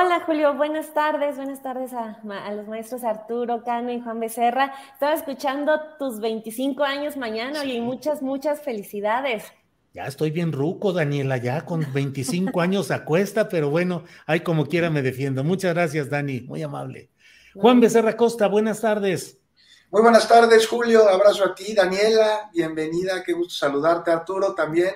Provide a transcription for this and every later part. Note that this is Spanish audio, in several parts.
Hola Julio, buenas tardes, buenas tardes a, a, los maestros Arturo, Cano y Juan Becerra. Estaba escuchando tus 25 años mañana y muchas, muchas felicidades. Ya estoy bien ruco, Daniela, ya con 25 años a cuesta, pero bueno, ahí como quiera me defiendo. Muchas gracias, Dani, muy amable. Juan Becerra Costa, buenas tardes. Muy buenas tardes, Julio. Abrazo a ti, Daniela. Bienvenida, qué gusto saludarte, Arturo, también.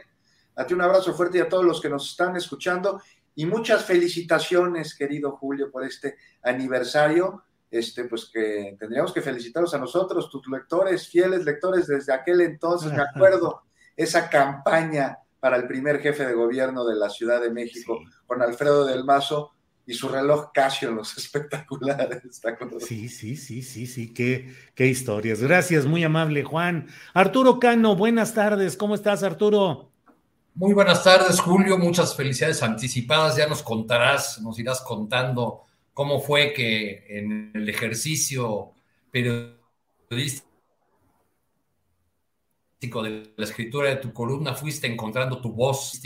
A ti un abrazo fuerte y a todos los que nos están escuchando. Y muchas felicitaciones, querido Julio, por este aniversario. Este, pues que tendríamos que felicitarlos a nosotros, tus lectores, fieles lectores desde aquel entonces, me acuerdo, esa campaña para el primer jefe de gobierno de la Ciudad de México, sí. con Alfredo del Mazo y su reloj Casio en los espectaculares. Sí, sí, sí, sí, sí, qué, qué historias. Gracias, muy amable, Juan. Arturo Cano, buenas tardes, ¿cómo estás, Arturo? Muy buenas tardes, Julio. Muchas felicidades anticipadas. Ya nos contarás, nos irás contando cómo fue que en el ejercicio periodístico de la escritura de tu columna fuiste encontrando tu voz.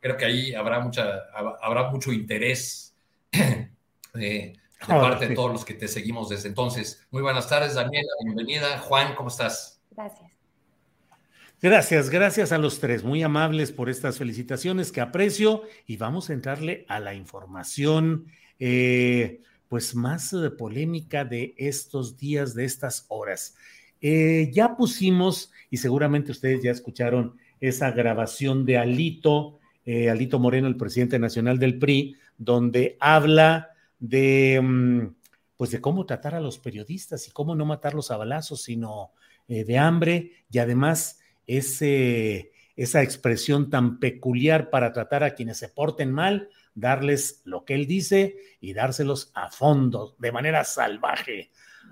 Creo que ahí habrá, mucha, habrá mucho interés de, de parte sí. de todos los que te seguimos desde entonces. Muy buenas tardes, Daniela. Bienvenida. Juan, ¿cómo estás? Gracias. Gracias, gracias a los tres, muy amables por estas felicitaciones que aprecio. Y vamos a entrarle a la información eh, pues más de polémica de estos días, de estas horas. Eh, ya pusimos, y seguramente ustedes ya escucharon esa grabación de Alito, eh, Alito Moreno, el presidente nacional del PRI, donde habla de, um, pues de cómo tratar a los periodistas y cómo no matarlos a balazos, sino de hambre. Y además esa expresión tan peculiar para tratar a quienes se porten mal, darles lo que él dice y dárselos a fondo, de manera salvaje.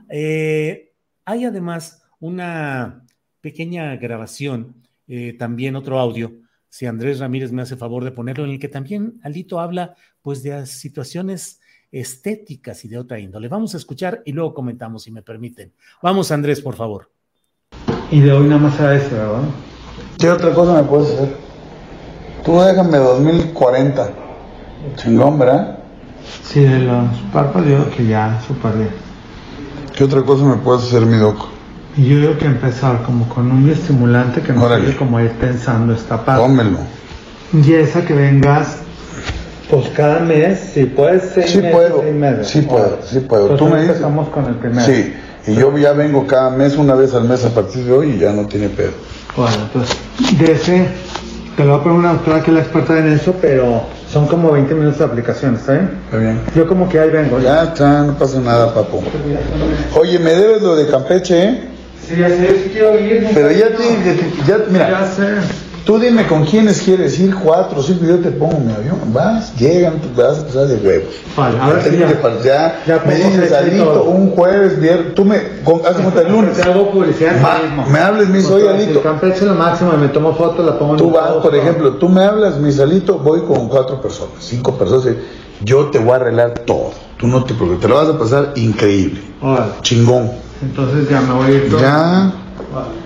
Eh, hay además una pequeña grabación, eh, también otro audio, si Andrés Ramírez me hace favor de ponerlo, en el que también Alito habla pues de situaciones estéticas y de otra índole. Vamos a escuchar y luego comentamos, si me permiten. Vamos, Andrés, por favor. Y de hoy nada más a ese, ¿verdad? ¿Qué otra cosa me puedes hacer? Tú déjame 2040. Chingón, ¿verdad? Sí, de los párpados que ya bien. ¿Qué otra cosa me puedes hacer, mi doc? Y yo digo que empezar como con un estimulante que nos ayude como a ir pensando esta parte. Tómelo. Y esa que vengas, pues cada mes, si puedes, seis sí meses, puedo. seis meses. Sí puedo, sí puedo. Entonces Tú me dices. empezamos con el primero. Sí. Y yo ya vengo cada mes, una vez al mes a partir de hoy y ya no tiene pedo. Bueno, entonces, de ese, te lo voy a poner una doctora que es la experta en eso, pero son como 20 minutos de aplicación, ¿está bien? Está bien. Yo como que ahí vengo. Ya está, no pasa nada, papo. Oye, me debes lo de Campeche, ¿eh? Sí, ya sé, sí quiero ir. Pero ya te, ya, mira, Ya sé. Tú dime con quiénes quieres ir, cuatro, cinco, yo te pongo mi avión, vas, llegan, vas a pasar de huevos. Vale, Ya ahora sí tengo ya. me dices Alito, un jueves, viernes, tú me, con, haz cuenta el lunes. Te hago publicidad Ma- me hables, dice, oye, Alito. Campeche lo máximo y me tomo fotos, la pongo en Tú vas, por ejemplo, tú me hablas, mi salito, voy con cuatro personas, cinco personas, yo te voy a arreglar todo. Tú no te preocupes, te lo vas a pasar increíble, chingón. Entonces ya me voy a ir todo. Ya, Vale.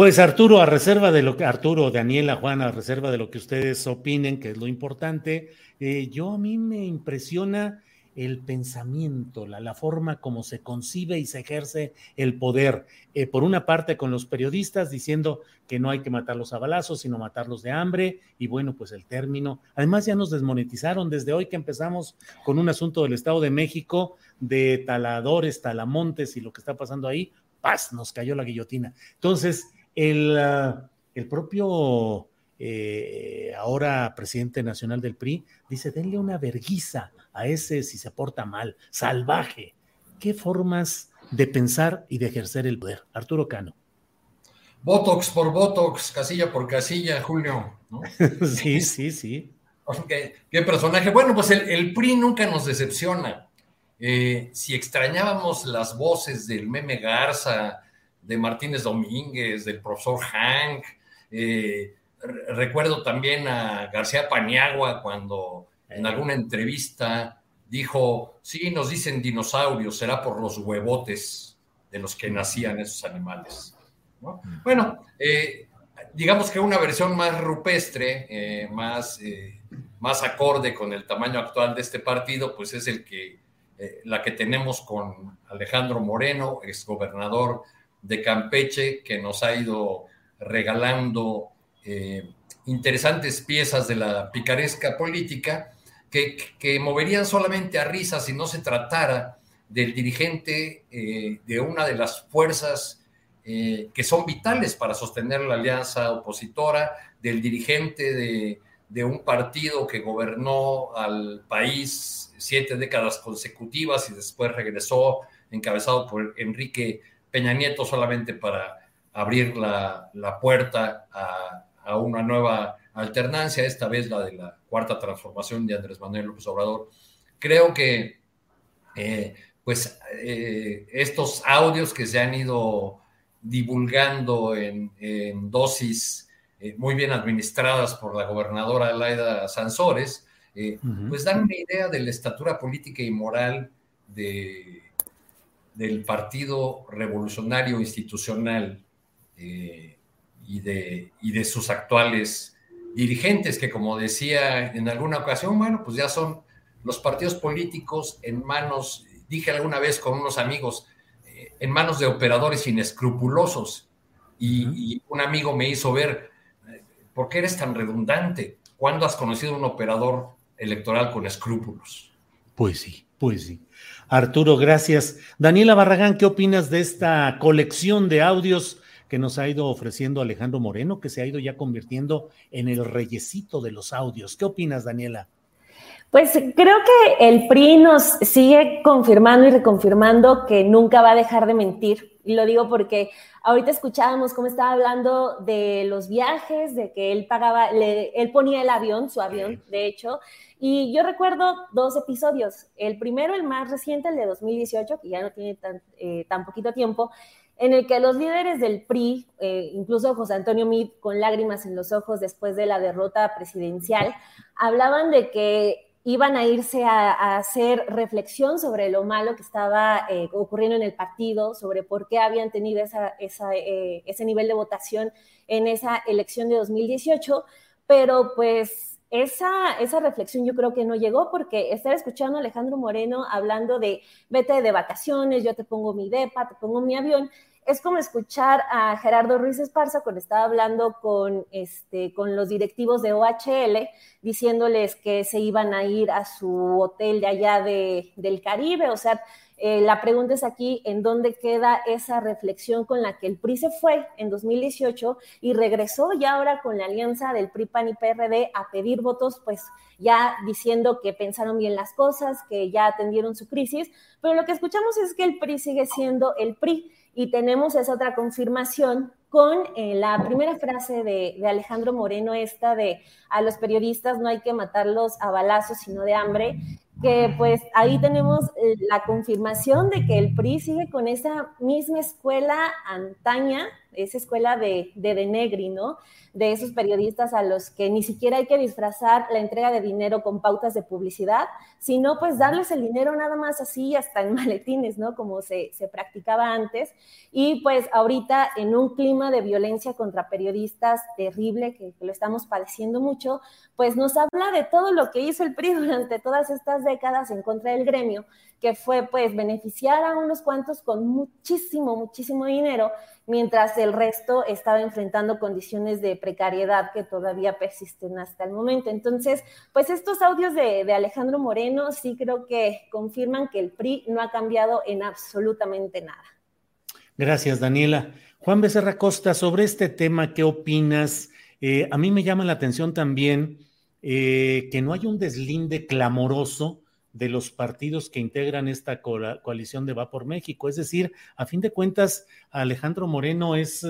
Pues Arturo, a reserva de lo que, Arturo, Daniela, Juana, a reserva de lo que ustedes opinen, que es lo importante, eh, yo a mí me impresiona el pensamiento, la, forma como se concibe y se ejerce el poder. Eh, por una parte, con los periodistas diciendo que no hay que matarlos a balazos, sino matarlos de hambre, y bueno, pues el término. Además, ya nos desmonetizaron desde hoy que empezamos con un asunto del Estado de México, de taladores, talamontes y lo que está pasando ahí, paz, nos cayó la guillotina. Entonces, el, uh, el propio eh, ahora presidente nacional del PRI, dice, denle una verguiza a ese si se porta mal, salvaje. ¿Qué formas de pensar y de ejercer el poder? Arturo Cano. Botox por Botox, casilla por casilla, Julio. sí, sí, sí. ¿Qué, ¿Qué, personaje? Bueno, pues el, el PRI nunca nos decepciona. Eh, si extrañábamos las voces del meme Garza, de Martínez Domínguez, del profesor Hank, eh, recuerdo también a García Paniagua cuando en alguna entrevista dijo, sí, nos dicen dinosaurios, será por los huevotes de los que nacían esos animales. Bueno, eh, digamos que una versión más rupestre, eh, más, eh, más acorde con el tamaño actual de este partido, pues es el que, la que tenemos con Alejandro Moreno, exgobernador de Campeche, que nos ha ido regalando interesantes piezas de la picaresca política que, moverían solamente a risa si no se tratara del dirigente eh, de una de las fuerzas eh, que son vitales para sostener la alianza opositora, del dirigente de, de, un partido que gobernó al país siete décadas consecutivas y después regresó encabezado por Enrique Peña Nieto solamente para abrir la, la puerta a, a una nueva alternancia, esta vez la de la cuarta transformación de Andrés Manuel López Obrador. Creo que eh, pues eh, estos audios que se han ido divulgando en, dosis eh, muy bien administradas por la gobernadora Laida Sansores, pues dan una idea de la estatura política y moral de, del Partido Revolucionario Institucional y de, y de sus actuales dirigentes, que como decía en alguna ocasión, bueno, pues ya son los partidos políticos en manos, dije alguna vez con unos amigos, eh, en manos de operadores inescrupulosos. Y, un amigo me hizo ver, eh, ¿por qué eres tan redundante? ¿Cuándo has conocido un operador electoral con escrúpulos? Pues sí, pues sí. Arturo, gracias. Daniela Barragán, ¿qué opinas de esta colección de audios que nos ha ido ofreciendo Alejandro Moreno, que se ha ido ya convirtiendo en el reyesito de los audios. ¿Qué opinas, Daniela? Pues creo que el PRI nos sigue confirmando y reconfirmando que nunca va a dejar de mentir. Y lo digo porque ahorita escuchábamos cómo estaba hablando de los viajes, de que él pagaba, él ponía el avión, su avión, de hecho. Y yo recuerdo dos episodios. El primero, el más reciente, el de 2018, que ya no tiene tan, eh, tan poquito tiempo, en el que los líderes del PRI, eh, incluso José Antonio Meade con lágrimas en los ojos después de la derrota presidencial, hablaban de que iban a irse a, hacer reflexión sobre lo malo que estaba eh, ocurriendo en el partido, sobre por qué habían tenido eh, ese nivel de votación en esa elección de 2018, pero pues esa, esa reflexión yo creo que no llegó porque estar escuchando a Alejandro Moreno hablando de vete de vacaciones, yo te pongo mi depa, te pongo mi avión, es como escuchar a Gerardo Ruiz Esparza cuando estaba hablando con, este, los directivos de OHL, diciéndoles que se iban a ir a su hotel de allá de, del Caribe. O sea, eh, la pregunta es aquí, ¿en dónde queda esa reflexión con la que el PRI se fue en 2018 y regresó ya ahora con la alianza del PRI, PAN y PRD a pedir votos, pues ya diciendo que pensaron bien las cosas, que ya atendieron su crisis? Pero lo que escuchamos es que el PRI sigue siendo el PRI y tenemos esa otra confirmación con eh, la primera frase de, de, Alejandro Moreno, esta de a los periodistas no hay que matarlos a balazos, sino de hambre, que pues ahí tenemos la confirmación de que el PRI sigue con esa misma escuela antaña esa escuela de, de ¿no? De esos periodistas a los que ni siquiera hay que disfrazar la entrega de dinero con pautas de publicidad, sino pues darles el dinero nada más así, hasta en maletines, ¿no? Como se, se practicaba antes. Y pues ahorita en un clima de violencia contra periodistas terrible, que, que lo estamos padeciendo mucho, pues nos habla de todo lo que hizo el PRI durante todas estas décadas en contra del gremio que fue pues beneficiar a unos cuantos con muchísimo, muchísimo dinero, mientras el resto estaba enfrentando condiciones de precariedad que todavía persisten hasta el momento. Entonces, pues estos audios de, de Alejandro Moreno sí creo que confirman que el PRI no ha cambiado en absolutamente nada. Gracias, Daniela. Juan Becerra Costa, sobre este tema, ¿qué opinas? Eh, a mí me llama la atención también eh, que no hay un deslinde clamoroso de los partidos que integran esta coalición de Va por México. Es decir, a fin de cuentas, Alejandro Moreno es,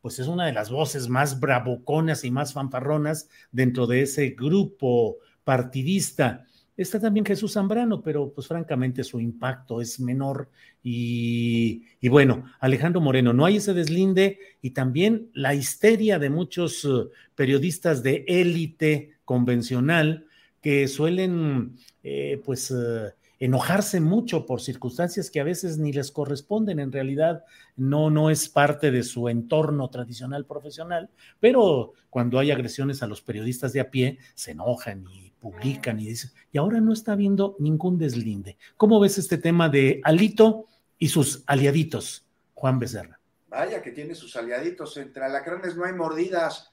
pues es una de las voces más bravuconas y más fanfarronas dentro de ese grupo partidista. Está también Jesús Zambrano, pero pues francamente su impacto es menor. Y, y, bueno, Alejandro Moreno, no hay ese deslinde y también la histeria de muchos uh, periodistas de élite convencional que suelen eh, pues eh, enojarse mucho por circunstancias que a veces ni les corresponden, en realidad no, no es parte de su entorno tradicional profesional, pero cuando hay agresiones a los periodistas de a pie, se enojan y publican y dicen, y ahora no está habiendo ningún deslinde. ¿Cómo ves este tema de Alito y sus aliaditos, Juan Becerra? Vaya que tiene sus aliaditos, entre alacranes no hay mordidas,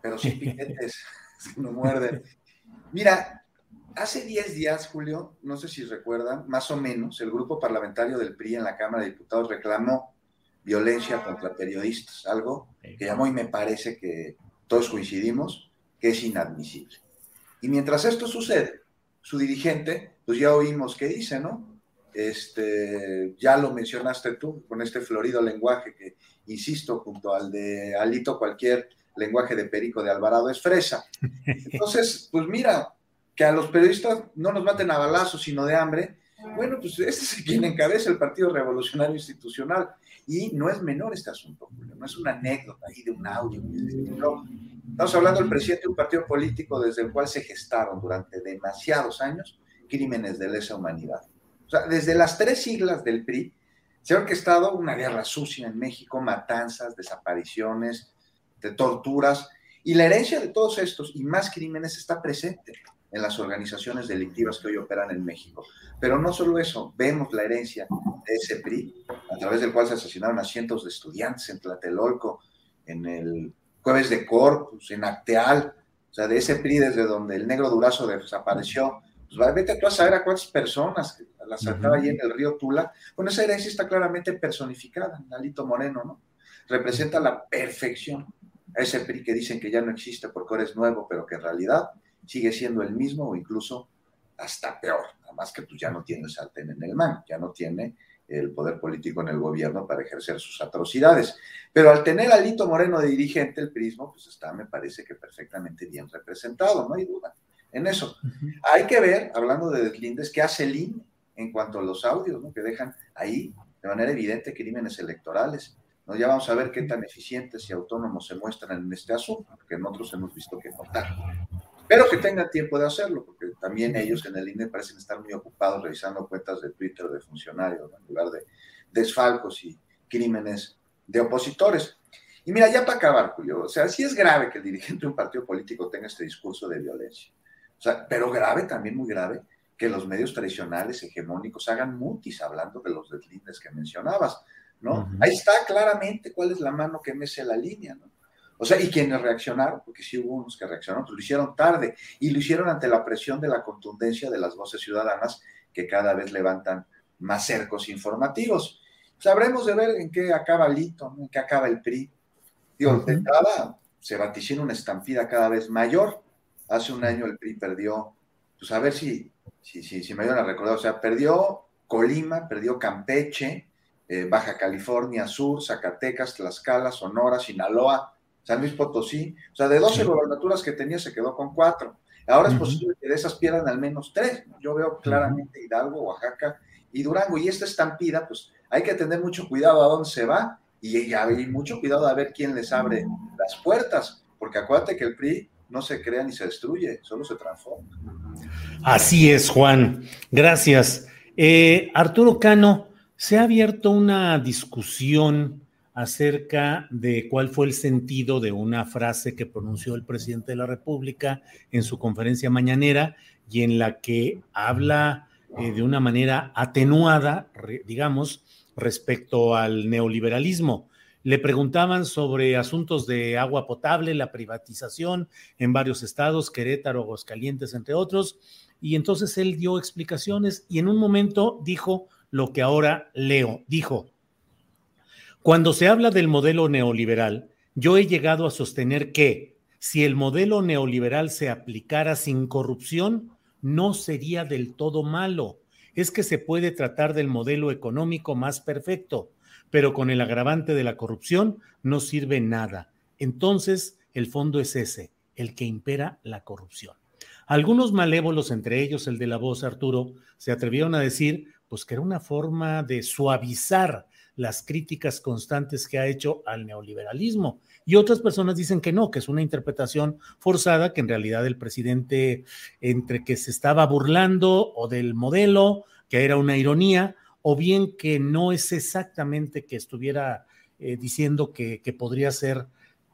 pero sí piquetes, no muerden. Mira, hace 10 días, Julio, no sé si recuerdan, más o menos, el grupo parlamentario del PRI en la Cámara de Diputados reclamó violencia contra periodistas, algo que llamó y me parece que todos coincidimos que es inadmisible. Y mientras esto sucede, su dirigente, pues ya oímos qué dice, ¿no? Este, ya lo mencionaste tú con este florido lenguaje que, insisto, junto al de Alito, cualquier lenguaje de Perico de Alvarado es fresa. Entonces, pues mira, que a los periodistas no nos maten a balazos, sino de hambre. Bueno, pues este es quien encabeza el Partido Revolucionario Institucional. Y no es menor este asunto, Julio, no es una anécdota ahí de un audio. estamos hablando del presidente de un partido político desde el cual se gestaron durante demasiados años crímenes de lesa humanidad. O sea, desde las tres siglas del PRI se ha orquestado una guerra sucia en México, matanzas, desapariciones, de torturas, y la herencia de todos estos y más crímenes está presente en las organizaciones delictivas que hoy operan en México. Pero no solo eso, vemos la herencia de ese PRI, a través del cual se asesinaron a cientos de estudiantes en Tlatelolco, en el Jueves de Corpus, en Acteal, o sea, de ese PRI desde donde el negro Durazo desapareció. Pues vete tú a saber a cuántas personas las sacaba allí en el río Tula. Bueno, esa herencia está claramente personificada en Alito Moreno, ¿no? Representa la perfección a ese PRI que dicen que ya no existe porque ahora es nuevo, pero que en realidad sigue siendo el mismo o incluso hasta peor, nada más que tú pues, ya no tiene sartén en el man, ya no tiene el poder político en el gobierno para ejercer sus atrocidades. Pero al tener a Lito Moreno de dirigente, el prismo, pues está, me parece que perfectamente bien representado, no hay duda en eso. Hay que ver, hablando de deslindes, qué hace el INE en cuanto a los audios, ¿no? que dejan ahí de manera evidente crímenes electorales. ¿No? Ya vamos a ver qué tan eficientes y autónomos se muestran en este asunto, porque nosotros hemos visto que notar. Pero que tengan tiempo de hacerlo, porque también ellos en el INE parecen estar muy ocupados revisando cuentas de Twitter de funcionarios, en lugar de desfalcos y crímenes de opositores. Y mira, ya para acabar, Julio, o sea, sí es grave que el dirigente de un partido político tenga este discurso de violencia. O sea, pero grave, también muy grave, que los medios tradicionales hegemónicos hagan mutis hablando de los deslindes que mencionabas. ¿No? Ahí está claramente cuál es la mano que mece la línea, ¿no? O sea, y quienes reaccionaron, porque sí hubo unos que reaccionaron, pues lo hicieron tarde y lo hicieron ante la presión de la contundencia de las voces ciudadanas que cada vez levantan más cercos informativos. Sabremos de ver en qué acaba Lito, en qué acaba el PRI. Digo, de entrada se vaticina una estampida cada vez mayor. Hace un año el PRI perdió, pues a ver si, si, si, si me ayudan a recordar, o sea, perdió Colima, perdió Campeche, eh, Baja California Sur, Zacatecas, Tlaxcala, Sonora, Sinaloa, San Luis Potosí. O sea, de 12 gobernaturas que tenía se quedó con cuatro. Ahora es posible que de esas pierdan al menos tres. Yo veo claramente Hidalgo, Oaxaca y Durango. Y esta estampida, pues hay que tener mucho cuidado a dónde se va y hay mucho cuidado a ver quién les abre las puertas, porque acuérdate que el PRI no se crea ni se destruye, solo se transforma. Así es, Juan. Gracias. Eh, Arturo Cano, se ha abierto una discusión acerca de cuál fue el sentido de una frase que pronunció el presidente de la República en su conferencia mañanera y en la que habla eh, de una manera atenuada, digamos, respecto al neoliberalismo. Le preguntaban sobre asuntos de agua potable, la privatización en varios estados, Querétaro, Aguascalientes, entre otros, y entonces él dio explicaciones y en un momento dijo lo que ahora leo. Dijo, cuando se habla del modelo neoliberal, yo he llegado a sostener que si el modelo neoliberal se aplicara sin corrupción, no sería del todo malo. Es que se puede tratar del modelo económico más perfecto, pero con el agravante de la corrupción no sirve nada. Entonces, el fondo es ese, el que impera la corrupción. Algunos malévolos, entre ellos el de la voz Arturo, se atrevieron a decir pues que era una forma de suavizar las críticas constantes que ha hecho al neoliberalismo. Y otras personas dicen que no, que es una interpretación forzada, que en realidad el presidente entre que se estaba burlando o del modelo, que era una ironía, o bien que no es exactamente que estuviera eh, diciendo que, que podría ser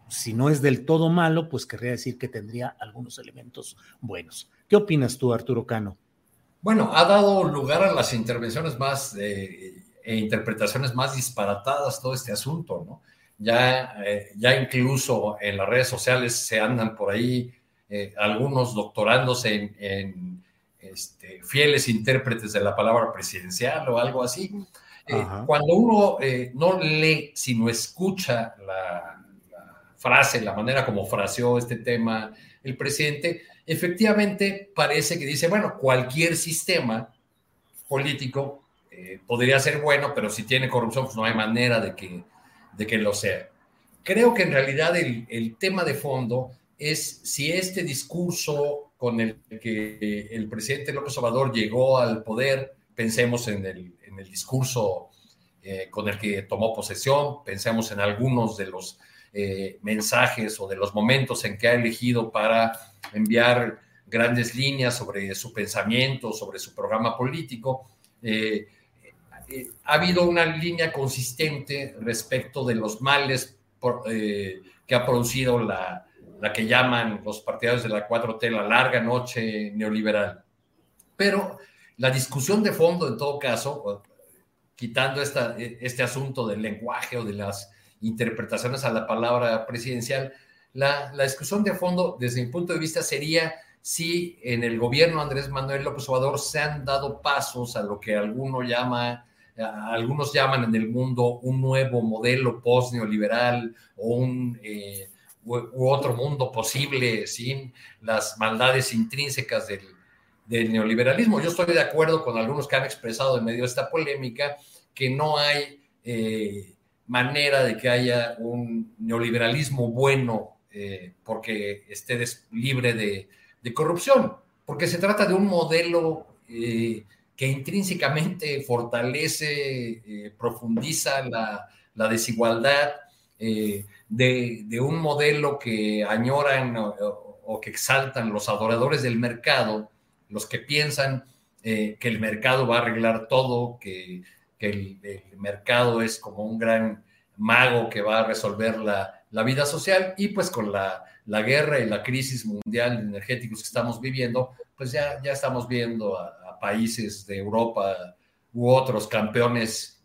si no es del todo malo, pues querría decir que tendría algunos elementos buenos. ¿Qué opinas tú, Arturo Cano? Bueno, ha dado lugar a las intervenciones más eh, e interpretaciones más disparatadas todo este asunto, ¿no? Ya, eh, ya incluso en las redes sociales se andan por ahí eh, algunos doctorándose en, este, fieles intérpretes de la palabra presidencial o algo así. cuando uno no lee, sino escucha la, frase, la manera como fraseó este tema el presidente, efectivamente parece que dice, bueno, cualquier sistema político eh, podría ser bueno, pero si tiene corrupción, pues no hay manera de que, de que lo sea. Creo que en realidad el, el tema de fondo es si este discurso con el que el presidente López Obrador llegó al poder, pensemos en el, en el discurso eh, con el que tomó posesión, pensemos en algunos de los eh, mensajes o de los momentos en que ha elegido para enviar grandes líneas sobre su pensamiento, sobre su programa político. Eh, eh, ha habido una línea consistente respecto de los males que ha producido la, la que llaman los partidarios de la 4T la larga noche neoliberal. Pero la discusión de fondo, en todo caso, quitando esta, este asunto del lenguaje o de las interpretaciones a la palabra presidencial. La, discusión de fondo, desde mi punto de vista, sería si en el gobierno Andrés Manuel López Obrador se han dado pasos a lo que alguno llama, algunos llaman en el mundo un nuevo modelo post-neoliberal o un... Eh, otro mundo posible sin las maldades intrínsecas del, del, neoliberalismo. Yo estoy de acuerdo con algunos que han expresado en medio de esta polémica que no hay eh, manera de que haya un neoliberalismo bueno eh, porque esté libre de, corrupción, porque se trata de un modelo eh, que intrínsecamente fortalece, eh, profundiza la, desigualdad, de, un modelo que añoran o, que exaltan los adoradores del mercado, los que piensan que el mercado va a arreglar todo, que que el, mercado es como un gran mago que va a resolver la, vida social y pues con la, guerra y la crisis mundial de energéticos que estamos viviendo, pues ya, ya estamos viendo a, países de Europa u otros campeones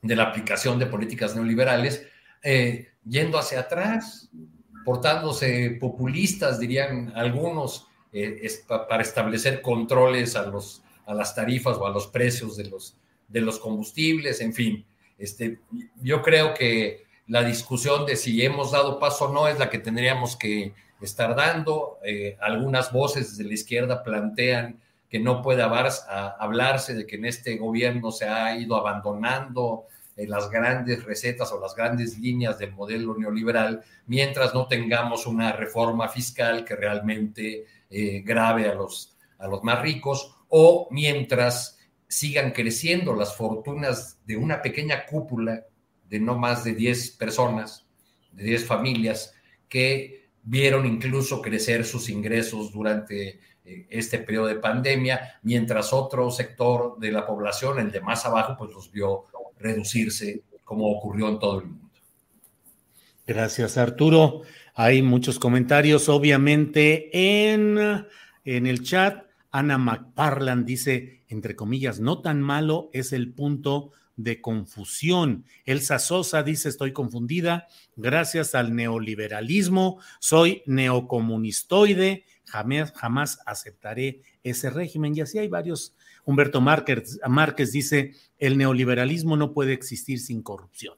de la aplicación de políticas neoliberales eh, yendo hacia atrás, portándose populistas, dirían algunos, eh, para establecer controles a, los, a las tarifas o a los precios de los, de los combustibles, en fin. Este, yo creo que la discusión de si hemos dado paso o no es la que tendríamos que estar dando. Eh, algunas voces de la izquierda plantean que no puede hablarse de que en este gobierno se ha ido abandonando eh, las grandes recetas o las grandes líneas del modelo neoliberal, mientras no tengamos una reforma fiscal que realmente eh, grave a los, a los más ricos, o mientras sigan creciendo las fortunas de una pequeña cúpula de no más de 10 personas, de 10 familias, que vieron incluso crecer sus ingresos durante eh, este periodo de pandemia, mientras otro sector de la población, el de más abajo, pues los vio reducirse, como ocurrió en todo el mundo. Gracias, Arturo. Hay muchos comentarios, obviamente, en, en el chat. Ana McParland dice, entre comillas, no tan malo es el punto de confusión. Elsa Sosa dice, estoy confundida, gracias al neoliberalismo, soy neocomunistoide, jamás, jamás aceptaré ese régimen. Y así hay varios. Humberto Márquez, Márquez dice, el neoliberalismo no puede existir sin corrupción.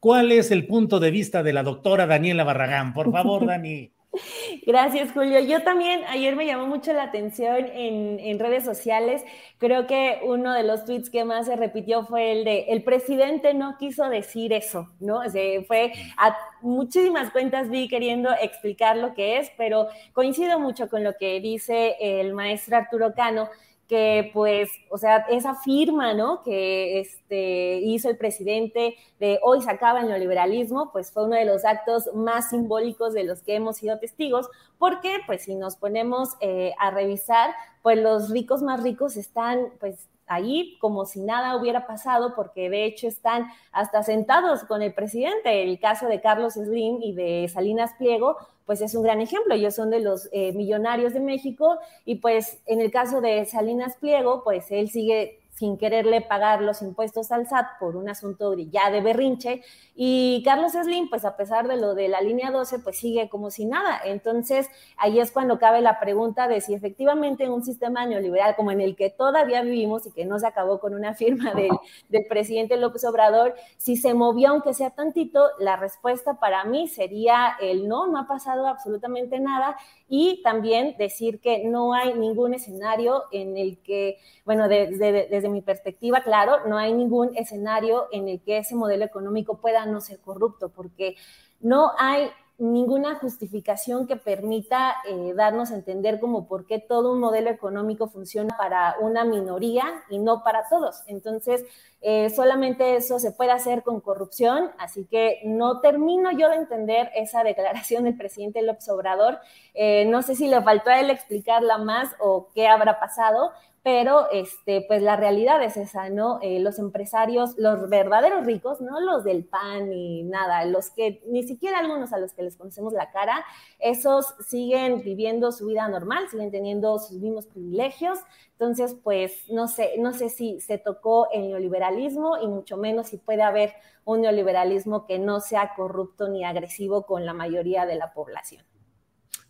¿Cuál es el punto de vista de la doctora Daniela Barragán? Por favor, Dani. Gracias, Julio. Yo también, ayer me llamó mucho la atención en, redes sociales. Creo que uno de los tweets que más se repitió fue el de el presidente no quiso decir eso, ¿no? O fue a muchísimas cuentas vi queriendo explicar lo que es, pero coincido mucho con lo que dice el maestro Arturo Cano que pues, o sea, esa firma, ¿no? Que este, hizo el presidente de hoy se acaba el neoliberalismo, pues fue uno de los actos más simbólicos de los que hemos sido testigos, porque pues si nos ponemos eh, a revisar, pues los ricos más ricos están pues ahí como si nada hubiera pasado, porque de hecho están hasta sentados con el presidente. El caso de Carlos Slim y de Salinas Pliego, pues es un gran ejemplo. Ellos son de los eh, millonarios de México y pues en el caso de Salinas Pliego, pues él sigue sin quererle pagar los impuestos al SAT por un asunto ya de berrinche. Y Carlos Slim, pues a pesar de lo de la línea 12, pues sigue como si nada. Entonces, ahí es cuando cabe la pregunta de si efectivamente en un sistema neoliberal como en el que todavía vivimos y que no se acabó con una firma del, del presidente López Obrador, si se movió aunque sea tantito, la respuesta para mí sería el no, no ha pasado absolutamente nada. Y también decir que no hay ningún escenario en el que, bueno, desde, desde mi perspectiva, claro, no hay ningún escenario en el que ese modelo económico pueda no ser corrupto, porque no hay ninguna justificación que permita eh, darnos a entender como por qué todo un modelo económico funciona para una minoría y no para todos. Entonces, eh, solamente eso se puede hacer con corrupción, así que no termino yo de entender esa declaración del presidente López Obrador. Eh, no sé si le faltó a él explicarla más o qué habrá pasado, pero este, pues la realidad es esa, ¿no? Eh, los empresarios, los verdaderos ricos, no los del pan ni nada, los que ni siquiera algunos a los que les conocemos la cara, esos siguen viviendo su vida normal, siguen teniendo sus mismos privilegios. Entonces, pues no sé, no sé si se tocó el neoliberalismo y mucho menos si puede haber un neoliberalismo que no sea corrupto ni agresivo con la mayoría de la población.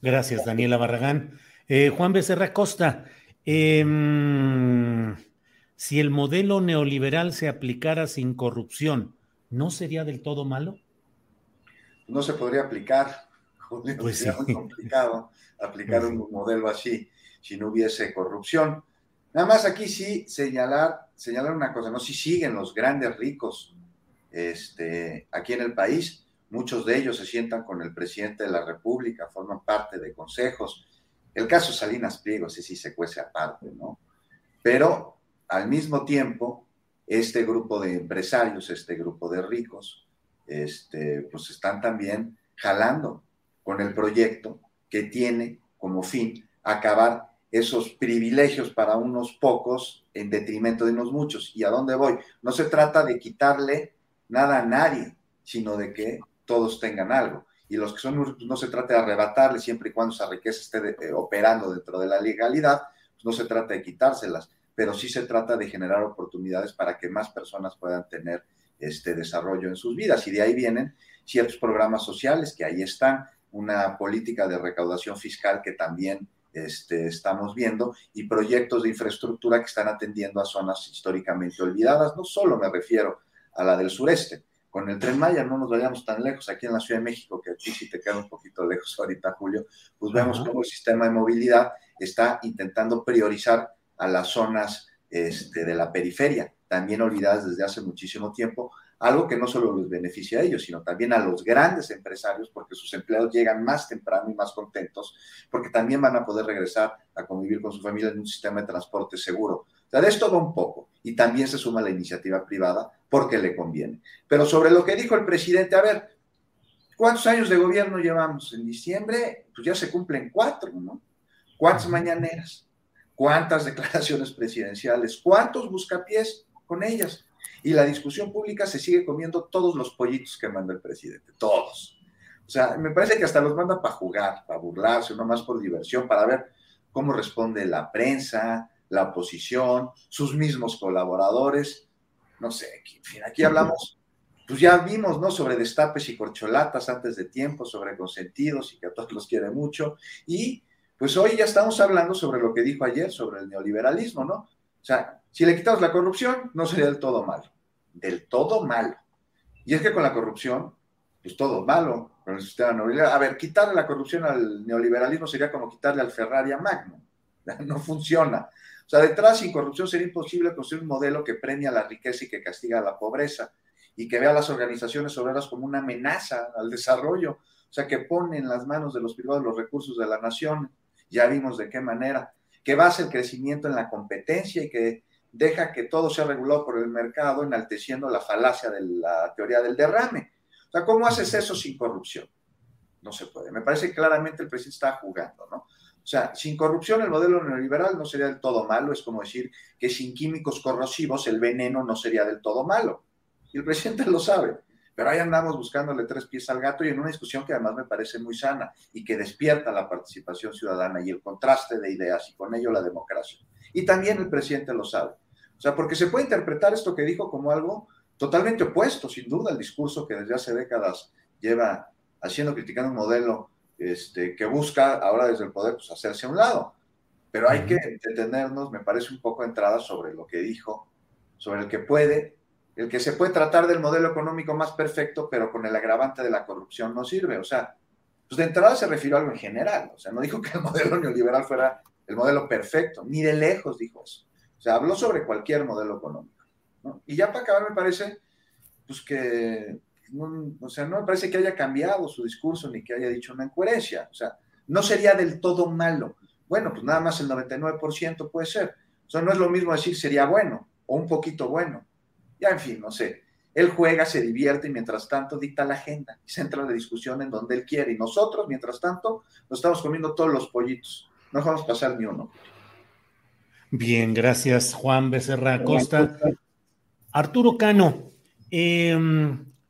Gracias, Daniela Barragán. Eh, Juan Becerra Costa. Em, si el modelo neoliberal se aplicara sin corrupción, ¿no sería del todo malo? No se podría aplicar, pues sería muy complicado aplicar pues un modelo así si no hubiese corrupción. Nada más aquí sí señalar, señalar una cosa, ¿no? Si siguen los grandes ricos este, aquí en el país, muchos de ellos se sientan con el presidente de la República, forman parte de consejos, el caso Salinas Pliego, ese sí se cuece aparte, ¿no? Pero al mismo tiempo, este grupo de empresarios, este grupo de ricos, este, pues están también jalando con el proyecto que tiene como fin acabar esos privilegios para unos pocos en detrimento de unos muchos. ¿Y a dónde voy? No se trata de quitarle nada a nadie, sino de que todos tengan algo y los que son pues, no se trata de arrebatarles siempre y cuando esa riqueza esté eh, operando dentro de la legalidad, pues no se trata de quitárselas, pero sí se trata de generar oportunidades para que más personas puedan tener este desarrollo en sus vidas. Y de ahí vienen ciertos programas sociales que ahí están, una política de recaudación fiscal que también este, estamos viendo y proyectos de infraestructura que están atendiendo a zonas históricamente olvidadas. No solo me refiero a la del sureste, con el tren Maya, no nos vayamos tan lejos, aquí en la Ciudad de México, que aquí sí te queda un poquito lejos ahorita, Julio, pues vemos cómo el sistema de movilidad está intentando priorizar a las zonas este, de la periferia, también olvidadas desde hace muchísimo tiempo, algo que no solo les beneficia a ellos, sino también a los grandes empresarios, porque sus empleados llegan más temprano y más contentos, porque también van a poder regresar a convivir con su familia en un sistema de transporte seguro. O sea, de esto va un poco. Y también se suma la iniciativa privada porque le conviene. Pero sobre lo que dijo el presidente, a ver, ¿cuántos años de gobierno llevamos? En diciembre, pues ya se cumplen cuatro, ¿no? ¿Cuántas mañaneras? ¿Cuántas declaraciones presidenciales? ¿Cuántos buscapiés con ellas? Y la discusión pública se sigue comiendo todos los pollitos que manda el presidente, todos. O sea, me parece que hasta los manda para jugar, para burlarse, no más por diversión, para ver cómo responde la prensa, la oposición, sus mismos colaboradores. No sé, en fin, aquí hablamos, pues ya vimos, ¿no? Sobre destapes y corcholatas antes de tiempo, sobre consentidos y que a todos los quiere mucho. Y pues hoy ya estamos hablando sobre lo que dijo ayer, sobre el neoliberalismo, ¿no? O sea, si le quitamos la corrupción, no sería del todo malo. Del todo malo. Y es que con la corrupción, pues todo malo, con el sistema neoliberal. A ver, quitarle la corrupción al neoliberalismo sería como quitarle al Ferrari a Magno. No funciona. O sea, detrás sin corrupción sería imposible construir un modelo que premia la riqueza y que castiga la pobreza y que vea a las organizaciones obreras como una amenaza al desarrollo. O sea, que pone en las manos de los privados los recursos de la nación. Ya vimos de qué manera. Que basa el crecimiento en la competencia y que deja que todo sea regulado por el mercado, enalteciendo la falacia de la teoría del derrame. O sea, ¿cómo haces eso sin corrupción? No se puede. Me parece que claramente el presidente está jugando, ¿no? O sea, sin corrupción el modelo neoliberal no sería del todo malo, es como decir que sin químicos corrosivos el veneno no sería del todo malo. Y el presidente lo sabe, pero ahí andamos buscándole tres pies al gato y en una discusión que además me parece muy sana y que despierta la participación ciudadana y el contraste de ideas y con ello la democracia. Y también el presidente lo sabe. O sea, porque se puede interpretar esto que dijo como algo totalmente opuesto, sin duda, al discurso que desde hace décadas lleva haciendo, criticando un modelo este, que busca ahora desde el poder pues, hacerse a un lado. Pero hay que detenernos, me parece un poco entrada sobre lo que dijo, sobre el que puede, el que se puede tratar del modelo económico más perfecto, pero con el agravante de la corrupción no sirve. O sea, pues de entrada se refirió a algo en general, o sea, no dijo que el modelo neoliberal fuera el modelo perfecto, ni de lejos dijo eso. O sea, habló sobre cualquier modelo económico. Y ya para acabar, me parece, pues que o sea, no me parece que haya cambiado su discurso ni que haya dicho una incoherencia. O sea, no sería del todo malo. Bueno, pues nada más el 99% puede ser. O sea, no es lo mismo decir sería bueno o un poquito bueno. Ya, en fin, no sé. Él juega, se divierte y mientras tanto dicta la agenda y centra la discusión en donde él quiere. Y nosotros, mientras tanto, nos estamos comiendo todos los pollitos. No dejamos pasar ni uno. Bien, gracias Juan Becerra Acosta. Arturo Cano, eh,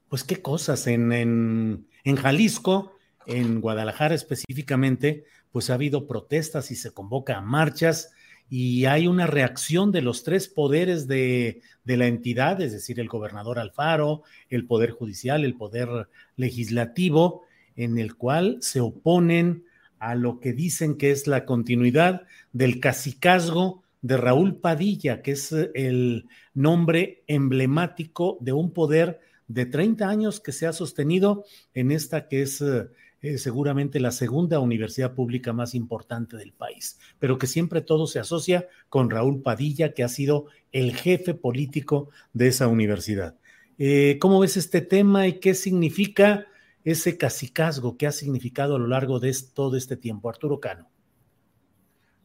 pues qué cosas en, en, Jalisco, en Guadalajara específicamente, pues ha habido protestas y se convoca a marchas y hay una reacción de los tres poderes de, de, la entidad, es decir, el gobernador Alfaro, el poder judicial, el poder legislativo, en el cual se oponen a lo que dicen que es la continuidad del cacicazgo de Raúl Padilla, que es el nombre emblemático de un poder de 30 años que se ha sostenido en esta que es eh, eh, seguramente la segunda universidad pública más importante del país, pero que siempre todo se asocia con Raúl Padilla, que ha sido el jefe político de esa universidad. Eh, ¿Cómo ves este tema y qué significa ese cacicazgo que ha significado a lo largo de todo este tiempo? Arturo Cano.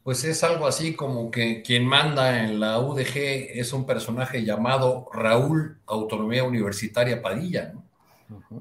Pues es algo así como que quien manda en la UDG es un personaje llamado Raúl Autonomía Universitaria Padilla, ¿no?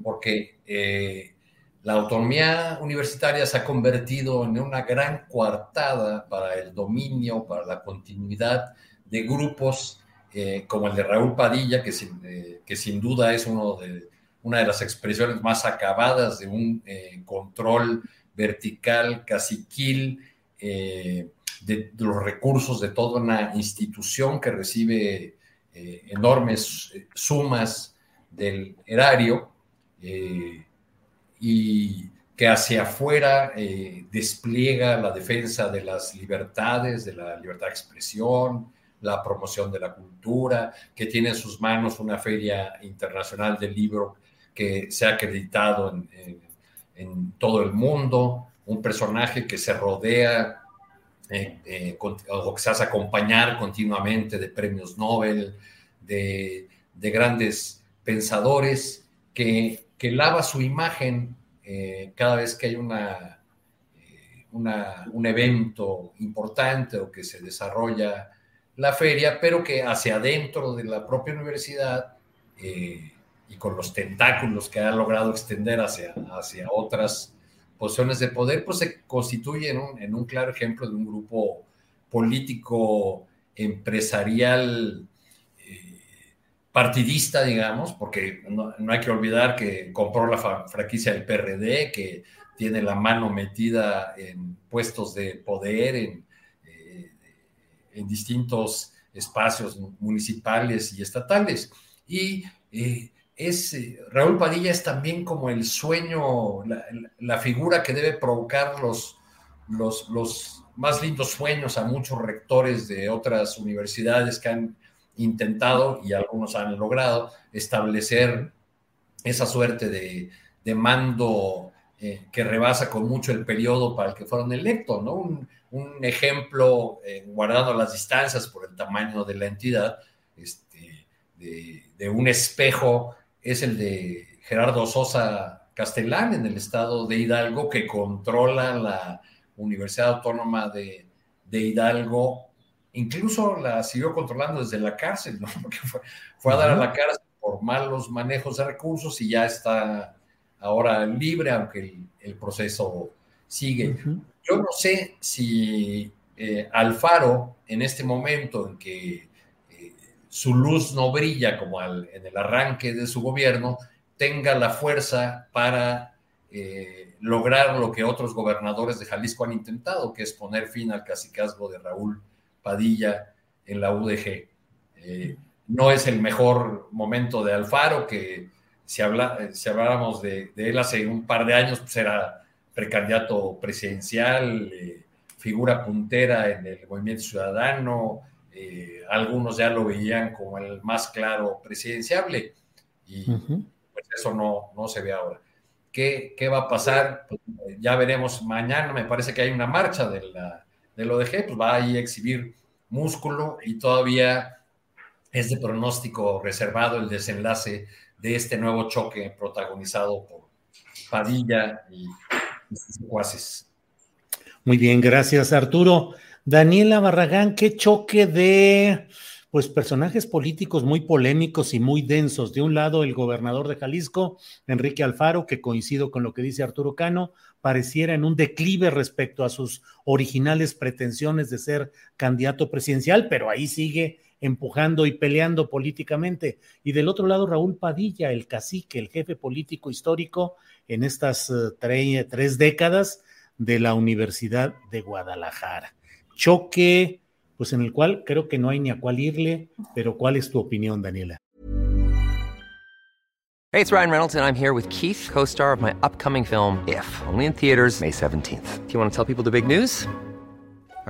porque eh, la autonomía universitaria se ha convertido en una gran coartada para el dominio, para la continuidad de grupos eh, como el de Raúl Padilla, que sin, eh, que sin duda es uno de, una de las expresiones más acabadas de un control vertical, caciquil, eh, de, los recursos de toda una institución que recibe eh, enormes eh, sumas del erario y que hacia afuera despliega la defensa de las libertades, de la libertad de expresión, la promoción de la cultura, que tiene en sus manos una feria internacional del libro que se ha acreditado en todo el mundo, un personaje que se rodea eh, eh, o que se hace acompañar continuamente de premios Nobel, de, grandes pensadores, que, lava su imagen eh, cada vez que hay una, un evento importante o que se desarrolla la feria, pero que hacia adentro de la propia universidad y con los tentáculos que ha logrado extender hacia, hacia otras posiciones de poder, pues se constituye en un, claro ejemplo de un grupo político empresarial partidista, digamos, porque no, hay que olvidar que compró la franquicia del PRD, que tiene la mano metida en puestos de poder, en, eh, en distintos espacios municipales y estatales. Y eh, Raúl Padilla es también como el sueño, la, figura que debe provocar los, los, los más lindos sueños a muchos rectores de otras universidades que han intentado y algunos han logrado establecer esa suerte de, de mando eh, que rebasa con mucho el periodo para el que fueron electos, ¿no? Un, ejemplo, eh, guardando las distancias por el tamaño de la entidad, este, de, un espejo, es el de Gerardo Sosa Castellán en el estado de Hidalgo, que controla la Universidad Autónoma de, de Hidalgo incluso la siguió controlando desde la cárcel, ¿no? Porque fue, a dar a la cárcel por malos manejos de recursos y ya está ahora libre, aunque el, proceso sigue. Yo no sé si eh, Alfaro, en este momento en que su luz no brilla como en el arranque de su gobierno, tenga la fuerza para eh, lograr lo que otros gobernadores de Jalisco han intentado, que es poner fin al cacicazgo de Raúl Padilla en la UDG. Eh, no es el mejor momento de Alfaro, que si, habláramos de, él hace un par de años, pues era precandidato presidencial, eh, figura puntera en el movimiento ciudadano, eh, algunos ya lo veían como el más claro presidenciable, y pues eso no, no se ve ahora. ¿Qué, qué va a pasar? Pues, ya veremos mañana, me parece que hay una marcha de la lo dejé, pues va a exhibir músculo y todavía es de pronóstico reservado el desenlace de este nuevo choque protagonizado por Padilla y sus secuaces. Muy bien, gracias Arturo. Daniela Barragán, qué choque de pues personajes políticos muy polémicos y muy densos. De un lado, el gobernador de Jalisco, Enrique Alfaro, que coincido con lo que dice Arturo Cano, pareciera en un declive respecto a sus originales pretensiones de ser candidato presidencial, pero ahí sigue empujando y peleando políticamente. Y del otro lado, Raúl Padilla, el cacique, el jefe político histórico en estas eh, tres décadas de la Universidad de Guadalajara. Choque pues en el cual creo que no hay ni a cuál irle, pero ¿cuál es tu opinión, Daniela? Hey, it's Ryan Reynolds and I'm here with Keith, co-star of my upcoming film If, only in theaters May 17th. Do you want to tell people the big news?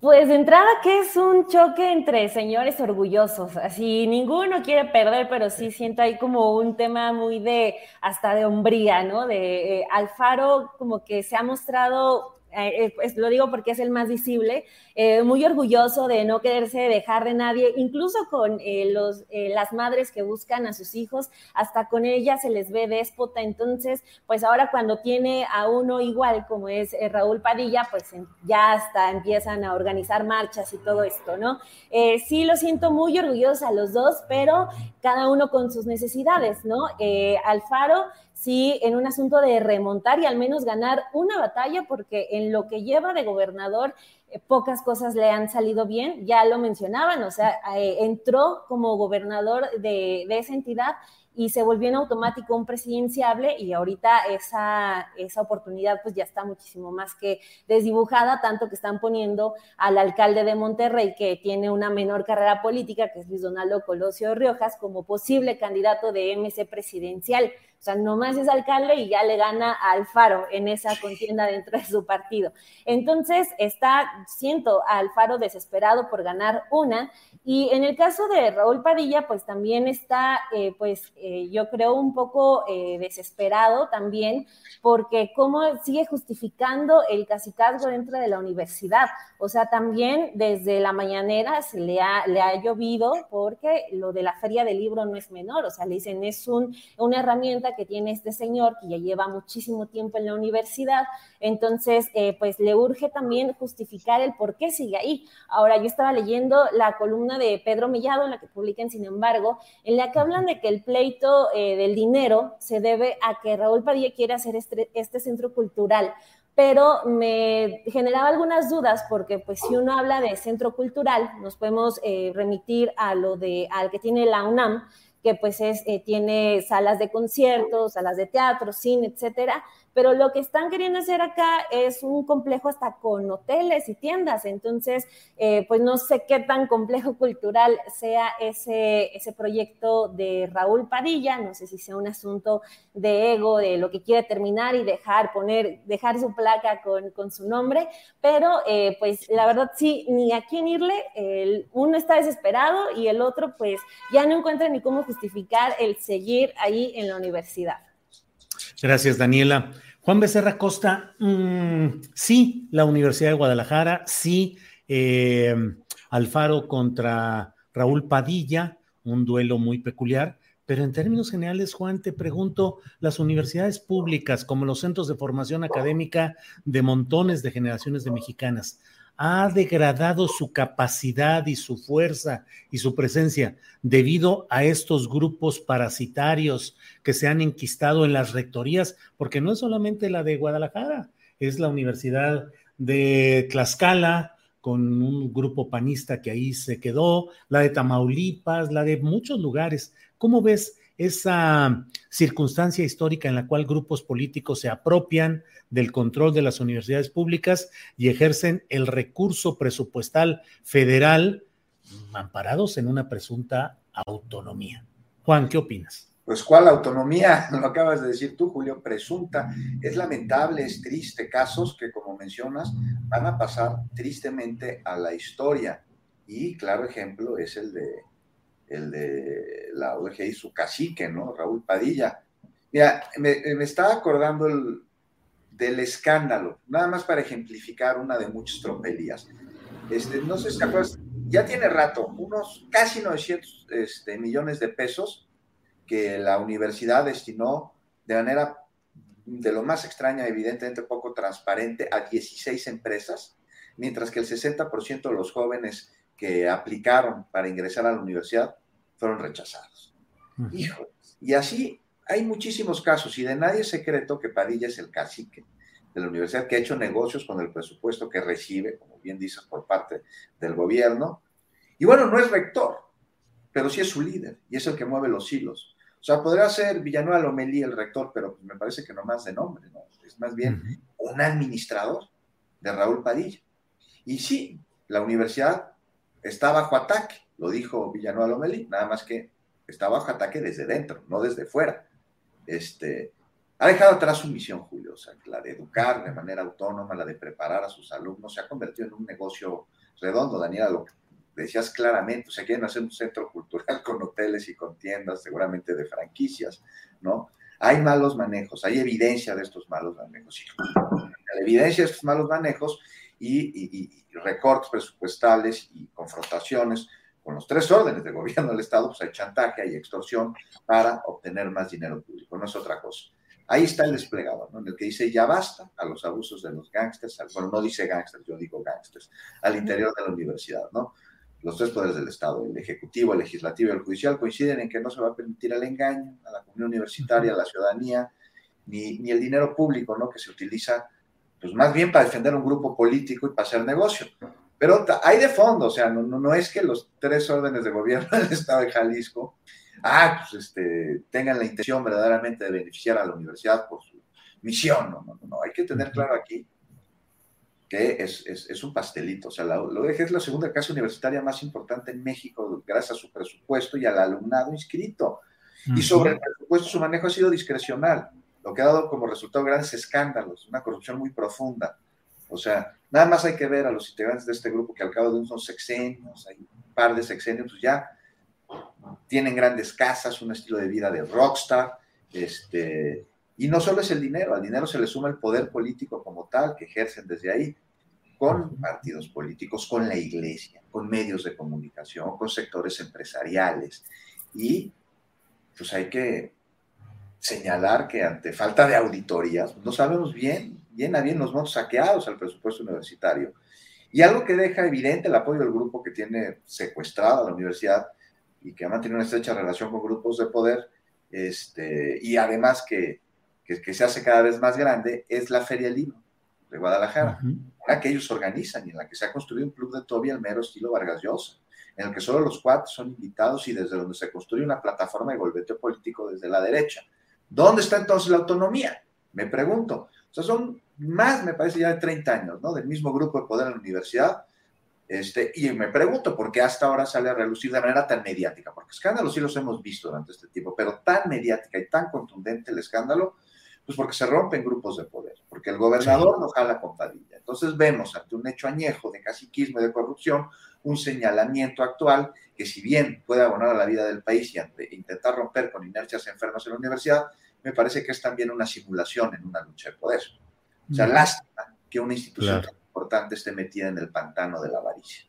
Pues de entrada que es un choque entre señores orgullosos, así ninguno quiere perder, pero sí siento ahí como un tema muy de hasta de hombría, ¿no? De eh, Alfaro como que se ha mostrado eh, eh, pues lo digo porque es el más visible, eh, muy orgulloso de no quererse dejar de nadie, incluso con los, las madres que buscan a sus hijos, hasta con ellas se les ve déspota, entonces, pues ahora cuando tiene a uno igual como es Raúl Padilla, pues ya hasta empiezan a organizar marchas y todo esto, ¿no? sí lo siento muy orgullosa los dos, pero cada uno con sus necesidades, ¿no? Alfaro sí en un asunto de remontar y al menos ganar una batalla, porque en lo que lleva de gobernador eh, pocas cosas le han salido bien, ya lo mencionaban, o sea, eh, entró como gobernador de, esa entidad y se volvió en automático un presidenciable y ahorita esa, esa oportunidad pues ya está muchísimo más que desdibujada, tanto que están poniendo al alcalde de Monterrey, que tiene una menor carrera política, que es Luis Donaldo Colosio Riojas, como posible candidato de MC presidencial. O sea, nomás es alcalde y ya le gana a Alfaro en esa contienda dentro de su partido. Entonces, está, siento a Alfaro desesperado por ganar una. Y en el caso de Raúl Padilla, pues también está, eh, pues eh, yo creo un poco eh, desesperado también, porque cómo sigue justificando el cacicazgo dentro de la universidad. O sea, también desde la mañanera se le ha, le ha llovido porque lo de la feria del libro no es menor. O sea, le dicen, es un, una herramienta que tiene este señor, que ya lleva muchísimo tiempo en la universidad, entonces, eh, pues le urge también justificar el por qué sigue ahí. Ahora, yo estaba leyendo la columna de Pedro Millado, en la que publican, sin embargo, en la que hablan de que el pleito eh, del dinero se debe a que Raúl Padilla quiere hacer este, este centro cultural pero me generaba algunas dudas porque pues si uno habla de centro cultural, nos podemos eh, remitir a lo de al que tiene la UNAM, que pues es, eh, tiene salas de conciertos, salas de teatro, cine, etcétera, pero lo que están queriendo hacer acá es un complejo hasta con hoteles y tiendas, entonces, eh, pues no sé qué tan complejo cultural sea ese, ese proyecto de Raúl Padilla, no sé si sea un asunto de ego, de lo que quiere terminar y dejar, poner, dejar su placa con, con su nombre, pero eh, pues la verdad sí, ni a quién irle, el, uno está desesperado y el otro pues ya no encuentra ni cómo justificar el seguir ahí en la universidad. Gracias, Daniela. Juan Becerra Costa, mm, sí, la Universidad de Guadalajara, sí, eh, Alfaro contra Raúl Padilla, un duelo muy peculiar, pero en términos generales, Juan, te pregunto, las universidades públicas, como los centros de formación académica de montones de generaciones de mexicanas, ha degradado su capacidad y su fuerza y su presencia debido a estos grupos parasitarios que se han enquistado en las rectorías, porque no es solamente la de Guadalajara, es la Universidad de Tlaxcala, con un grupo panista que ahí se quedó, la de Tamaulipas, la de muchos lugares. ¿Cómo ves esa circunstancia histórica en la cual grupos políticos se apropian del control de las universidades públicas y ejercen el recurso presupuestal federal amparados en una presunta autonomía. Juan, ¿qué opinas? Pues cuál autonomía, lo acabas de decir tú, Julio, presunta. Es lamentable, es triste, casos que como mencionas van a pasar tristemente a la historia. Y claro ejemplo es el de, el de la y su cacique, ¿no? Raúl Padilla. Mira, me, me está acordando el, del escándalo, nada más para ejemplificar una de muchas tropelías. Este, no sé si acuerdas, ya tiene rato, unos casi 900 este, millones de pesos que la universidad destinó de manera de lo más extraña, evidentemente poco transparente, a 16 empresas, mientras que el 60% de los jóvenes que aplicaron para ingresar a la universidad fueron rechazados. y así hay muchísimos casos y de nadie es secreto que Padilla es el cacique de la universidad que ha hecho negocios con el presupuesto que recibe, como bien dices, por parte del gobierno. Y bueno, no es rector, pero sí es su líder y es el que mueve los hilos. O sea, podría ser Villanueva Lomelí el rector, pero pues me parece que no más de nombre, ¿no? Es más bien un administrador de Raúl Padilla. Y sí, la universidad está bajo ataque, lo dijo Villanueva Lomelí, nada más que está bajo ataque desde dentro, no desde fuera. Este, ha dejado atrás su misión, Julio, o sea, la de educar de manera autónoma, la de preparar a sus alumnos, se ha convertido en un negocio redondo, Daniela, lo decías claramente, o sea, quieren hacer un centro cultural con hoteles y con tiendas, seguramente de franquicias, ¿no? Hay malos manejos, hay evidencia de estos malos manejos. La evidencia de estos malos manejos y, recortes presupuestales y confrontaciones con los tres órdenes de gobierno del Estado, pues hay chantaje, hay extorsión para obtener más dinero público, no es otra cosa. Ahí está el desplegado, ¿no? en el que dice ya basta a los abusos de los gángsters, bueno, no dice gángsters, yo digo gángsters, al interior de la universidad, ¿no? Los tres poderes del Estado, el ejecutivo, el legislativo y el judicial, coinciden en que no se va a permitir el engaño a la comunidad universitaria, a la ciudadanía, ni, ni el dinero público, ¿no? Que se utiliza, pues más bien para defender un grupo político y para hacer negocio. Pero hay de fondo, o sea, no, no, es que los tres órdenes de gobierno del Estado de Jalisco ah, pues este, tengan la intención verdaderamente de beneficiar a la universidad por su misión. No, no, no, hay que tener claro aquí que es, es, un pastelito. O sea, la UDG es la segunda casa universitaria más importante en México gracias a su presupuesto y al alumnado inscrito. Y sobre el presupuesto, su manejo ha sido discrecional, lo que ha dado como resultado grandes escándalos, una corrupción muy profunda. O sea, nada más hay que ver a los integrantes de este grupo que al cabo de unos sexenios, hay un par de sexenios, pues ya tienen grandes casas, un estilo de vida de rockstar, este, y no solo es el dinero, al dinero se le suma el poder político como tal que ejercen desde ahí, con partidos políticos, con la iglesia, con medios de comunicación, con sectores empresariales. Y pues hay que señalar que ante falta de auditorías, no sabemos bien, bien a bien los montos saqueados al presupuesto universitario. Y algo que deja evidente el apoyo del grupo que tiene secuestrada la universidad y que ha mantenido una estrecha relación con grupos de poder, este, y además que que, se hace cada vez más grande, es la Feria del Libro de Guadalajara, la que ellos organizan y en la que se ha construido un club de Toby al mero estilo Vargas Llosa, en el que solo los cuatro son invitados y desde donde se construye una plataforma de golpeteo político desde la derecha. ¿Dónde está entonces la autonomía? Me pregunto. O sea, son más, me parece, ya de 30 años, ¿no? Del mismo grupo de poder en la universidad. Este, y me pregunto por qué hasta ahora sale a relucir de manera tan mediática, porque escándalos sí los hemos visto durante este tiempo, pero tan mediática y tan contundente el escándalo, pues porque se rompen grupos de poder, porque el gobernador no jala con Padilla. Entonces vemos ante un hecho añejo de caciquismo y de corrupción un señalamiento actual que si bien puede abonar a la vida del país y ante, intentar romper con inercias enfermas en la universidad, me parece que es también una simulación en una lucha de poder. O sea, lástima que una institución tan importante esté metida en el pantano de la avaricia.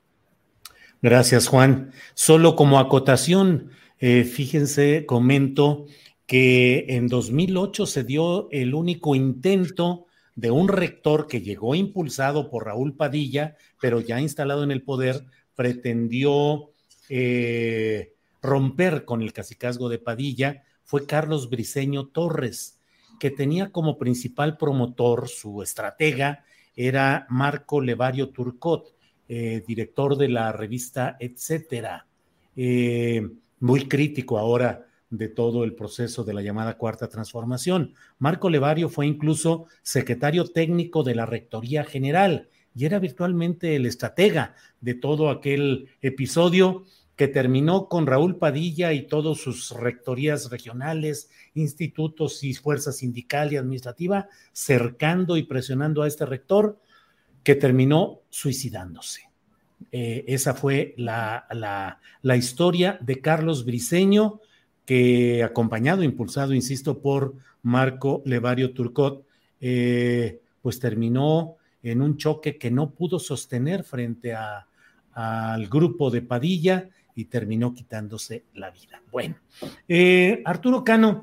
Gracias, Juan. Solo como acotación, eh, fíjense, comento que en 2008 se dio el único intento de un rector que llegó impulsado por Raúl Padilla, pero ya instalado en el poder, pretendió eh, romper con el cacicazgo de Padilla, fue Carlos Briceño Torres, que tenía como principal promotor, su estratega, era Marco Levario Turcot, eh, director de la revista Etcétera, eh, muy crítico ahora de todo el proceso de la llamada cuarta transformación. Marco Levario fue incluso secretario técnico de la Rectoría General y era virtualmente el estratega de todo aquel episodio que terminó con Raúl Padilla y todas sus rectorías regionales, institutos y fuerzas sindical y administrativa cercando y presionando a este rector que terminó suicidándose. Eh, esa fue la, la, historia de Carlos Briceño, que acompañado, impulsado, insisto, por Marco Levario Turcot, eh, pues terminó en un choque que no pudo sostener frente al grupo de Padilla y terminó quitándose la vida. Bueno, eh, Arturo Cano,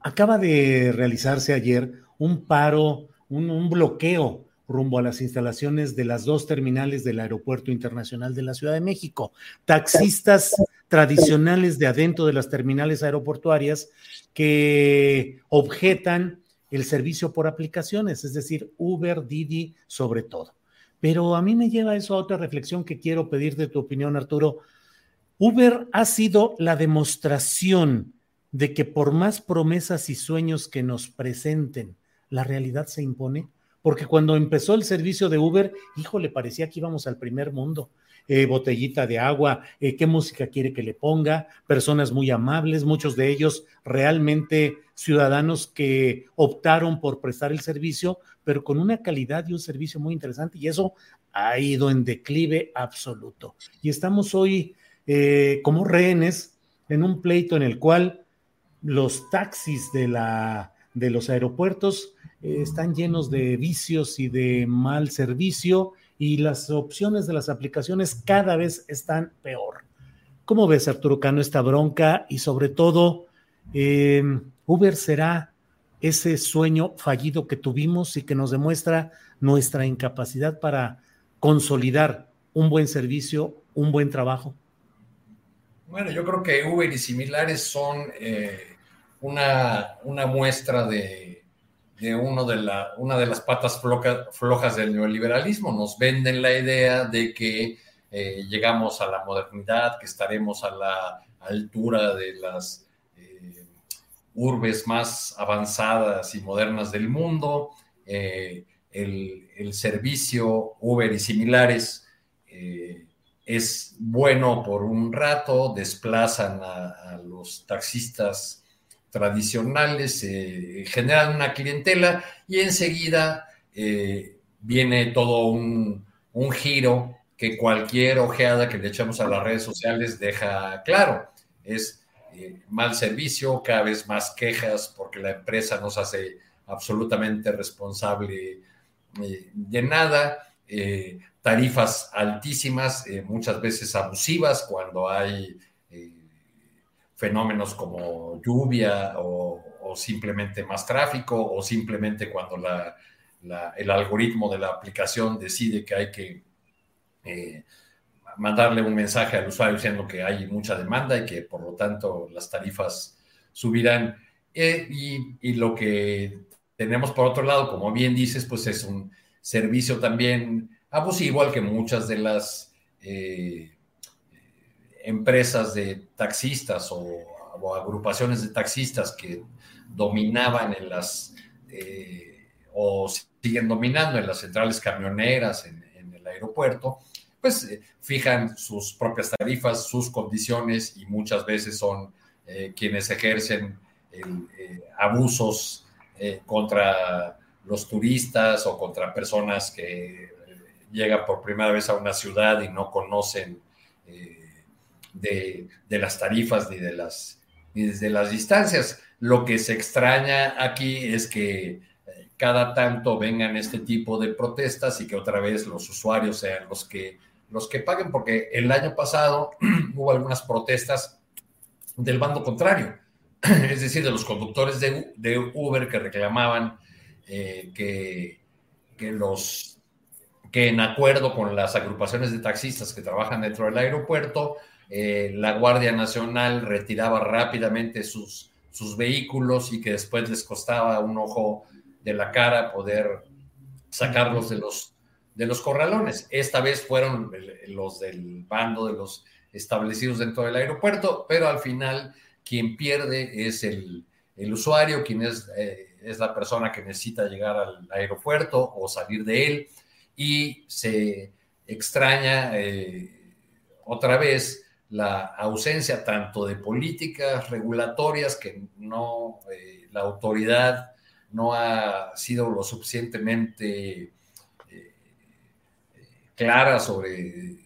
acaba de realizarse ayer un paro, un bloqueo rumbo a las instalaciones de las dos terminales del Aeropuerto Internacional de la Ciudad de México. Taxistas tradicionales de adentro de las terminales aeroportuarias que objetan el servicio por aplicaciones, es decir, Uber, Didi, sobre todo. Pero a mí me lleva eso a otra reflexión que quiero pedir de tu opinión, Arturo. Uber ha sido la demostración de que por más promesas y sueños que nos presenten, la realidad se impone porque cuando empezó el servicio de Uber, híjole, parecía que íbamos al primer mundo. Eh, botellita de agua, eh, qué música quiere que le ponga, personas muy amables, muchos de ellos realmente ciudadanos que optaron por prestar el servicio, pero con una calidad y un servicio muy interesante y eso ha ido en declive absoluto. Y estamos hoy eh, como rehenes en un pleito en el cual los taxis de, la, de los aeropuertos eh, están llenos de vicios y de mal servicio y las opciones de las aplicaciones cada vez están peor. ¿Cómo ves, Arturo Cano, esta bronca? Y sobre todo, em, Uber será ese sueño fallido que tuvimos y que nos demuestra nuestra incapacidad para consolidar un buen servicio, un buen trabajo. Bueno, yo creo que Uber y similares son eh, una, muestra de, uno de la, una de las patas flojas del neoliberalismo. Nos venden la idea de que eh, llegamos a la modernidad, que estaremos a la, altura de las urbes más avanzadas y modernas del mundo. Eh, el, servicio Uber y similares es bueno por un rato, desplazan a, los taxistas tradicionales, generan una clientela y enseguida viene todo un, un giro que cualquier ojeada que le echamos a las redes sociales deja claro. Es eh, mal servicio, cada vez más quejas porque la empresa no se hace absolutamente responsable eh, de nada, eh, tarifas altísimas, muchas veces abusivas cuando hay fenómenos como lluvia o, simplemente más tráfico o simplemente cuando el algoritmo de la aplicación decide que hay que mandarle un mensaje al usuario diciendo que hay mucha demanda y que por lo tanto las tarifas subirán. Eh, y, lo que tenemos por otro lado, como bien dices, pues es un servicio también abusivo al que muchas de las eh, empresas de taxistas o, agrupaciones de taxistas que dominaban en las o siguen dominando en las centrales camioneras en el aeropuerto, pues eh, fijan sus propias tarifas, sus condiciones y muchas veces son eh, quienes ejercen eh, abusos contra los turistas o contra personas que llegan por primera vez a una ciudad y no conocen de, las tarifas ni de las, ni desde las distancias. Lo que se extraña aquí es que cada tanto vengan este tipo de protestas y que otra vez los usuarios sean los que los que paguen, porque el año pasado hubo algunas protestas del bando contrario, es decir, de los conductores de, Uber que reclamaban eh, que, que, los que en acuerdo con las agrupaciones de taxistas que trabajan dentro del aeropuerto, eh, la Guardia Nacional retiraba rápidamente sus, sus vehículos y que después les costaba un ojo de la cara poder sacarlos de los de los corralones. Esta vez fueron los del bando de los establecidos dentro del aeropuerto, pero al final quien pierde es el, usuario, quien es, eh, es la persona que necesita llegar al aeropuerto o salir de él y se extraña eh, otra vez la ausencia tanto de políticas regulatorias que no, eh, la autoridad no ha sido lo suficientemente clara sobre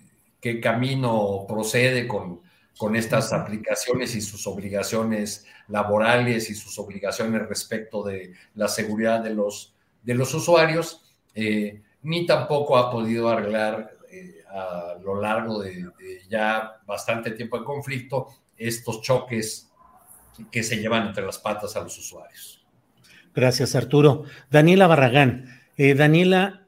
qué camino procede con, con estas aplicaciones y sus obligaciones laborales y sus obligaciones respecto de la seguridad de los, de los usuarios, eh, ni tampoco ha podido arreglar eh, a lo largo de, ya bastante tiempo de conflicto estos choques que se llevan entre las patas a los usuarios. Gracias, Arturo. Daniela Barragán. Eh, Daniela,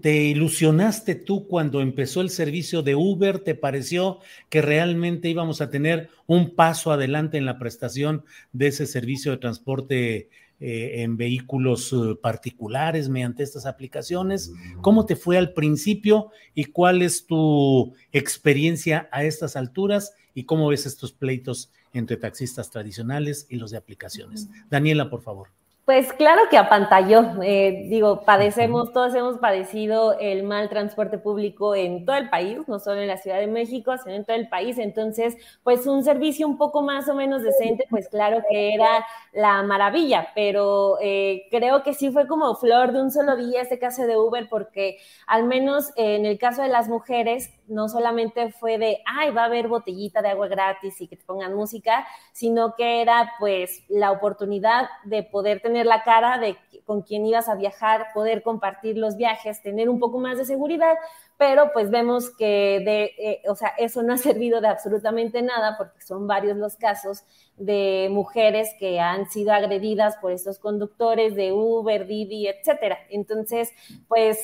¿Te, ilusionaste tú cuando empezó el servicio de Uber? ¿Te pareció que realmente íbamos a tener un paso adelante en la prestación de ese servicio de transporte eh, en vehículos eh, particulares mediante estas aplicaciones? ¿Cómo te fue al principio y cuál es tu experiencia a estas alturas y cómo ves estos pleitos entre taxistas tradicionales y los de aplicaciones? Daniela, por favor. Pues claro que apantalló. Eh, digo, padecemos, todos hemos padecido el mal transporte público en todo el país, no solo en la Ciudad de México, sino en todo el país. Entonces, pues un servicio un poco más o menos decente, pues claro que era la maravilla, pero eh, creo que sí fue como flor de un solo día este caso de Uber, porque al menos en el caso de las mujeres, no solamente fue de, ay, va a haber botellita de agua gratis y que te pongan música, sino que era pues la oportunidad de poder tener la cara de con quién ibas a viajar, poder compartir los viajes, tener un poco más de seguridad, pero pues vemos que de, eh, o sea, eso no ha servido de absolutamente nada porque son varios los casos de mujeres que han sido agredidas por estos conductores de Uber, Didi, etcétera. Entonces, pues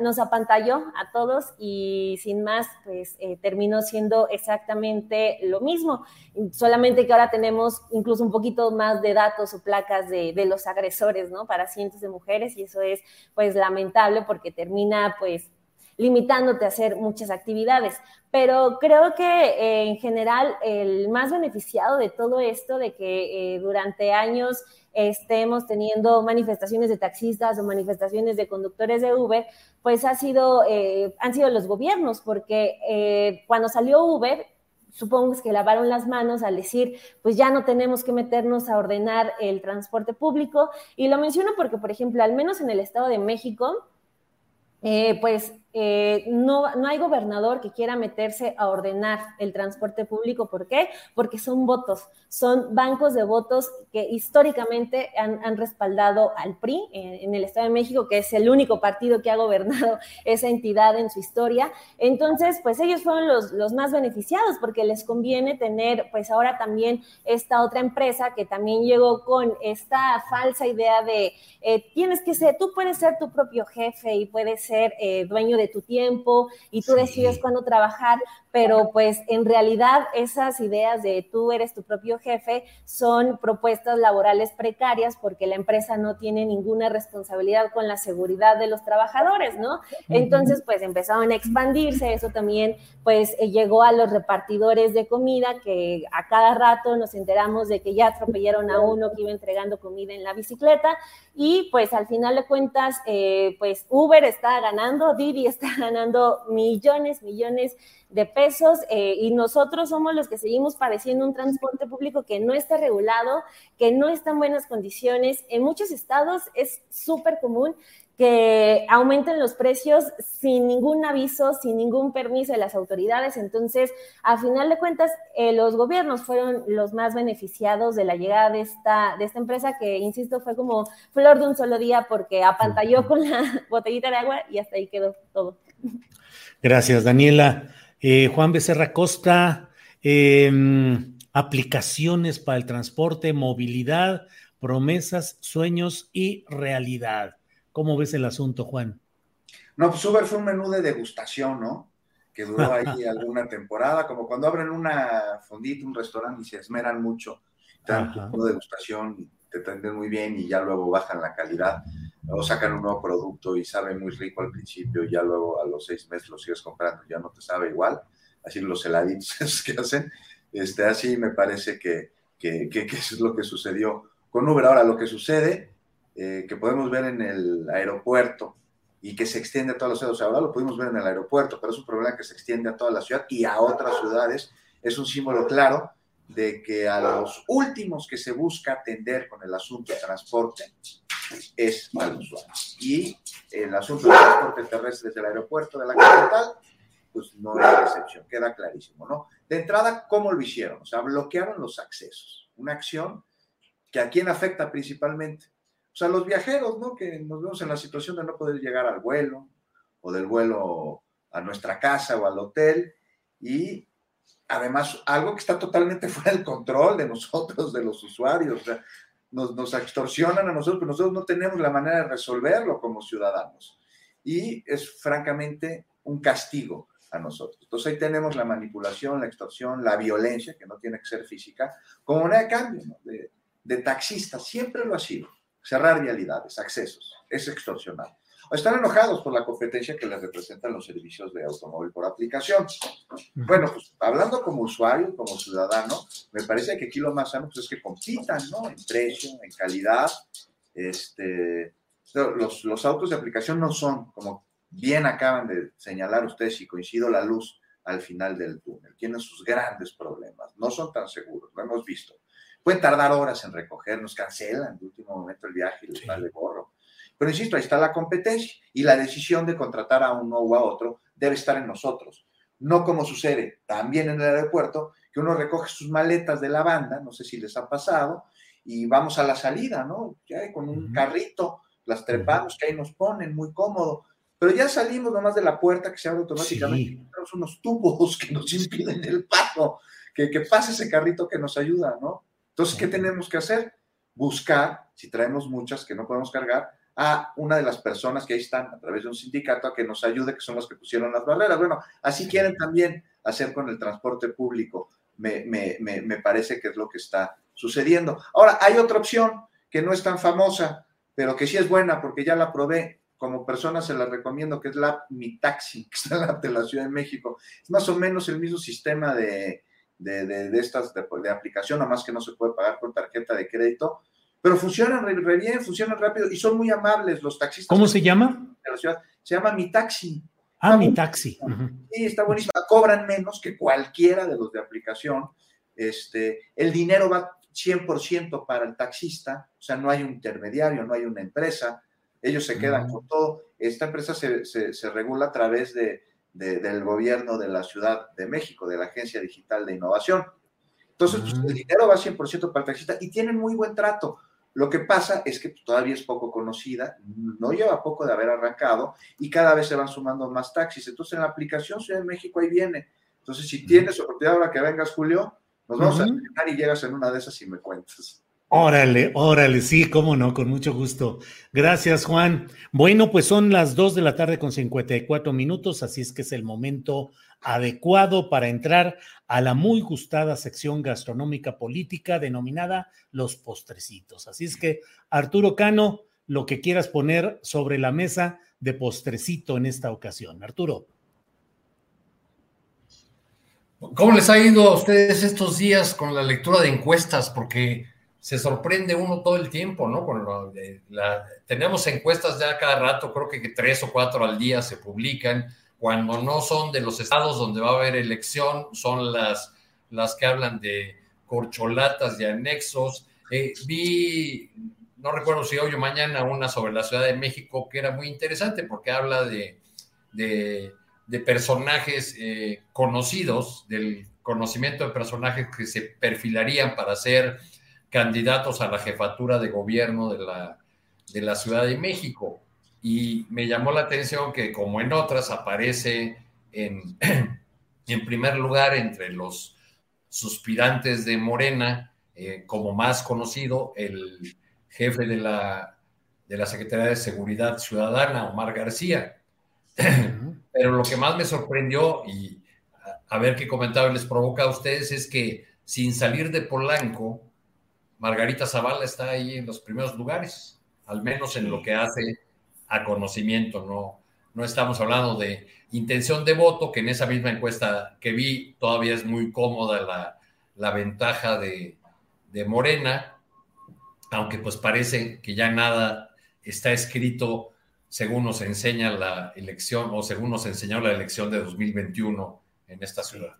nos apantalló a todos y sin más, pues eh, terminó siendo exactamente lo mismo, solamente que ahora tenemos incluso un poquito más de datos o placas de, de los agresores, ¿no? Para cientos de mujeres y eso es pues lamentable porque termina pues limitándote a hacer muchas actividades. Pero creo que eh, en general el más beneficiado de todo esto, de que eh, durante años estemos teniendo manifestaciones de taxistas o manifestaciones de conductores de Uber, pues ha sido, eh, han sido los gobiernos, porque cuando salió Uber, supongo que lavaron las manos al decir, pues ya no tenemos que meternos a ordenar el transporte público. Y lo menciono porque, por ejemplo, al menos en el Estado de México, pues eh, no, no hay gobernador que quiera meterse a ordenar el transporte público. ¿Por qué? Porque son votos, son bancos de votos que históricamente han, respaldado al PRI en, el Estado de México, que es el único partido que ha gobernado esa entidad en su historia. Entonces, pues ellos fueron los, los más beneficiados porque les conviene tener, pues ahora también esta otra empresa que también llegó con esta falsa idea de eh, tienes que ser, tú puedes ser tu propio jefe y puedes ser eh, dueño de tu tiempo y tú decides cuándo trabajar, pero pues en realidad esas ideas de tú eres tu propio jefe son propuestas laborales precarias porque la empresa no tiene ninguna responsabilidad con la seguridad de los trabajadores, ¿no? Entonces pues empezaron a expandirse, eso también pues eh, llegó a los repartidores de comida que a cada rato nos enteramos de que ya atropellaron a uno que iba entregando comida en la bicicleta y pues al final de cuentas eh, pues Uber está ganando, Didi está ganando millones, millones de pesos eh, y nosotros somos los que seguimos padeciendo un transporte público que no está regulado, que no está en buenas condiciones. En muchos estados es súper común que aumenten los precios sin ningún aviso, sin ningún permiso de las autoridades. Entonces, a final de cuentas, eh, los gobiernos fueron los más beneficiados de la llegada de esta, de esta empresa, que, insisto, fue como flor de un solo día porque apantalló con la botellita de agua y hasta ahí quedó todo. Gracias, Daniela. Eh, Juan Becerra Costa, em, aplicaciones para el transporte, movilidad, promesas, sueños y realidad. ¿Cómo ves el asunto, Juan? No, pues Uber fue un menú de degustación, ¿no? Que duró ahí alguna temporada, como cuando abren una fondita, un restaurante y se esmeran mucho, dan de degustación, te atienden muy bien y ya luego bajan la calidad o sacan un nuevo producto y sabe muy rico al principio y ya luego a los seis meses lo sigues comprando, ya no te sabe igual, así los heladitos que hacen, este, así me parece que, que, que, eso es lo que sucedió con Uber. Ahora, lo que sucede, eh, que podemos ver en el aeropuerto y que se extiende a todas las ciudades, ahora lo pudimos ver en el aeropuerto, pero es un problema que se extiende a toda la ciudad y a otras ciudades, es un símbolo claro de que a los últimos que se busca atender con el asunto de transporte es al usuario. Y el asunto del transporte terrestre desde el aeropuerto de la capital, pues no es excepción, queda clarísimo, ¿no? De entrada, ¿cómo lo hicieron? O sea, bloquearon los accesos. Una acción que a quién afecta principalmente. O sea, los viajeros, ¿no? Que nos vemos en la situación de no poder llegar al vuelo o del vuelo a nuestra casa o al hotel y además algo que está totalmente fuera del control de nosotros, de los usuarios. O sea, nos, extorsionan a nosotros, pero nosotros no tenemos la manera de resolverlo como ciudadanos. Y es francamente un castigo a nosotros. Entonces ahí tenemos la manipulación, la extorsión, la violencia, que no tiene que ser física, como moneda de cambio, de, de taxista, siempre lo ha sido. Cerrar vialidades, accesos, es extorsionar están enojados por la competencia que les representan los servicios de automóvil por aplicación. Bueno, pues hablando como usuario, como ciudadano, me parece que aquí lo más sano pues, es que compitan, ¿no? En precio, en calidad. Este, los, los autos de aplicación no son, como bien acaban de señalar ustedes, y coincido la luz al final del túnel. Tienen sus grandes problemas. No son tan seguros, lo hemos visto. Pueden tardar horas en recogernos, cancelan de último momento el viaje y les vale gorro. Pero insisto, ahí está la competencia y la decisión de contratar a uno o a otro debe estar en nosotros. No como sucede también en el aeropuerto, que uno recoge sus maletas de la banda, no sé si les ha pasado, y vamos a la salida, ¿no? Ya con un carrito, las trepamos, que ahí nos ponen, muy cómodo. Pero ya salimos nomás de la puerta que se abre automáticamente. Tenemos unos tubos que nos impiden el paso, que, que pase ese carrito que nos ayuda, ¿no? Entonces, ¿qué tenemos que hacer? Buscar, si traemos muchas que no podemos cargar, a una de las personas que ahí están a través de un sindicato a que nos ayude, que son los que pusieron las barreras. Bueno, así quieren también hacer con el transporte público. Me, me, me, parece que es lo que está sucediendo. Ahora, hay otra opción que no es tan famosa, pero que sí es buena porque ya la probé como persona se la recomiendo, que es la Mi Taxi, que está en la, de la Ciudad de México. Es más o menos el mismo sistema de, de, de, estas de, de, aplicación, nomás que no se puede pagar con tarjeta de crédito, pero funcionan re, re, bien, funcionan rápido y son muy amables los taxistas. ¿Cómo se llama? De la ciudad. Se llama Mi Taxi. Ah, está Mi Taxi. Uh -huh. Sí, está buenísimo. Cobran menos que cualquiera de los de aplicación. Este, el dinero va 100% para el taxista, o sea, no hay un intermediario, no hay una empresa, ellos se quedan uh -huh. con todo. Esta empresa se, se, se regula a través de, de, del gobierno de la Ciudad de México, de la Agencia Digital de Innovación. Entonces, pues, el dinero va 100% para el taxista y tienen muy buen trato. Lo que pasa es que todavía es poco conocida, no lleva poco de haber arrancado y cada vez se van sumando más taxis. Entonces, en la aplicación Ciudad de México ahí viene. Entonces, si tienes oportunidad ahora que vengas, Julio, nos vamos uh -huh. a terminar y llegas en una de esas y me cuentas. Órale, órale, sí, cómo no, con mucho gusto. Gracias, Juan. Bueno, pues son las 2 de la tarde con 54 minutos, así es que es el momento adecuado para entrar a la muy gustada sección gastronómica política denominada Los Postrecitos. Así es que, Arturo Cano, lo que quieras poner sobre la mesa de postrecito en esta ocasión. Arturo. ¿Cómo les ha ido a ustedes estos días con la lectura de encuestas? Porque se sorprende uno todo el tiempo, ¿no? La, tenemos encuestas ya cada rato, creo que tres o cuatro al día se publican. Cuando no son de los estados donde va a haber elección, son las, las que hablan de corcholatas y anexos. Eh, vi, no recuerdo si hoy o mañana, una sobre la Ciudad de México que era muy interesante porque habla de, de, de personajes eh, conocidos, del conocimiento de personajes que se perfilarían para ser candidatos a la jefatura de gobierno de la, de la Ciudad de México. Y me llamó la atención que, como en otras, aparece en, en primer lugar entre los suspirantes de Morena, eh, como más conocido, el jefe de la, de la Secretaría de Seguridad Ciudadana, Omar García. Pero lo que más me sorprendió, y a, ver qué comentario les provoca a ustedes, es que sin salir de Polanco, Margarita Zavala está ahí en los primeros lugares, al menos en lo que hace a conocimiento, no, no estamos hablando de intención de voto, que en esa misma encuesta que vi todavía es muy cómoda la, la ventaja de, de, Morena, aunque pues parece que ya nada está escrito según nos enseña la elección o según nos enseñó la elección de 2021 en esta ciudad.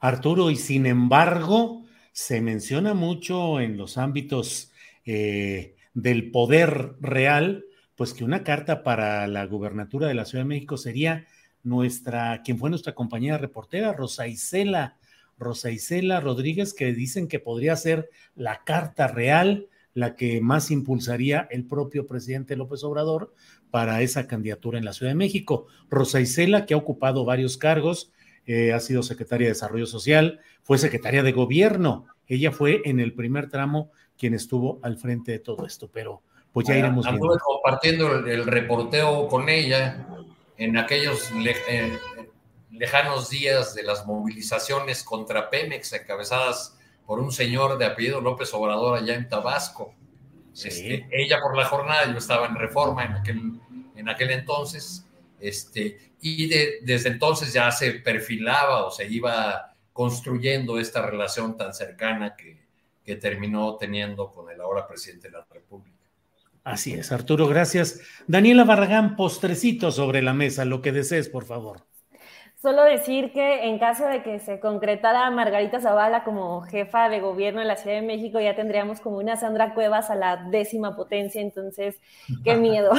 Arturo, y sin embargo, se menciona mucho en los ámbitos eh, del poder real, pues que una carta para la gubernatura de la Ciudad de México sería nuestra, quien fue nuestra compañera reportera, Rosa Isela, Rosa Isela Rodríguez, que dicen que podría ser la carta real, la que más impulsaría el propio presidente López Obrador para esa candidatura en la Ciudad de México. Rosa Isela, que ha ocupado varios cargos, eh, ha sido secretaria de Desarrollo Social, fue secretaria de Gobierno. Ella fue en el primer tramo quien estuvo al frente de todo esto, pero pues ya bueno, iremos viendo. Anduve compartiendo el, el, reporteo con ella en aquellos le, eh, lejanos días de las movilizaciones contra Pemex encabezadas por un señor de apellido López Obrador allá en Tabasco. Sí. Este, ella por la jornada, yo estaba en reforma en aquel, en aquel entonces, este, y de, desde entonces ya se perfilaba o se iba construyendo esta relación tan cercana que, que terminó teniendo con el ahora presidente de la República. Así es, Arturo, gracias. Daniela Barragán, postrecito sobre la mesa, lo que desees, por favor. Solo decir que en caso de que se concretara Margarita Zavala como jefa de gobierno de la Ciudad de México, ya tendríamos como una Sandra Cuevas a la décima potencia, entonces, qué miedo.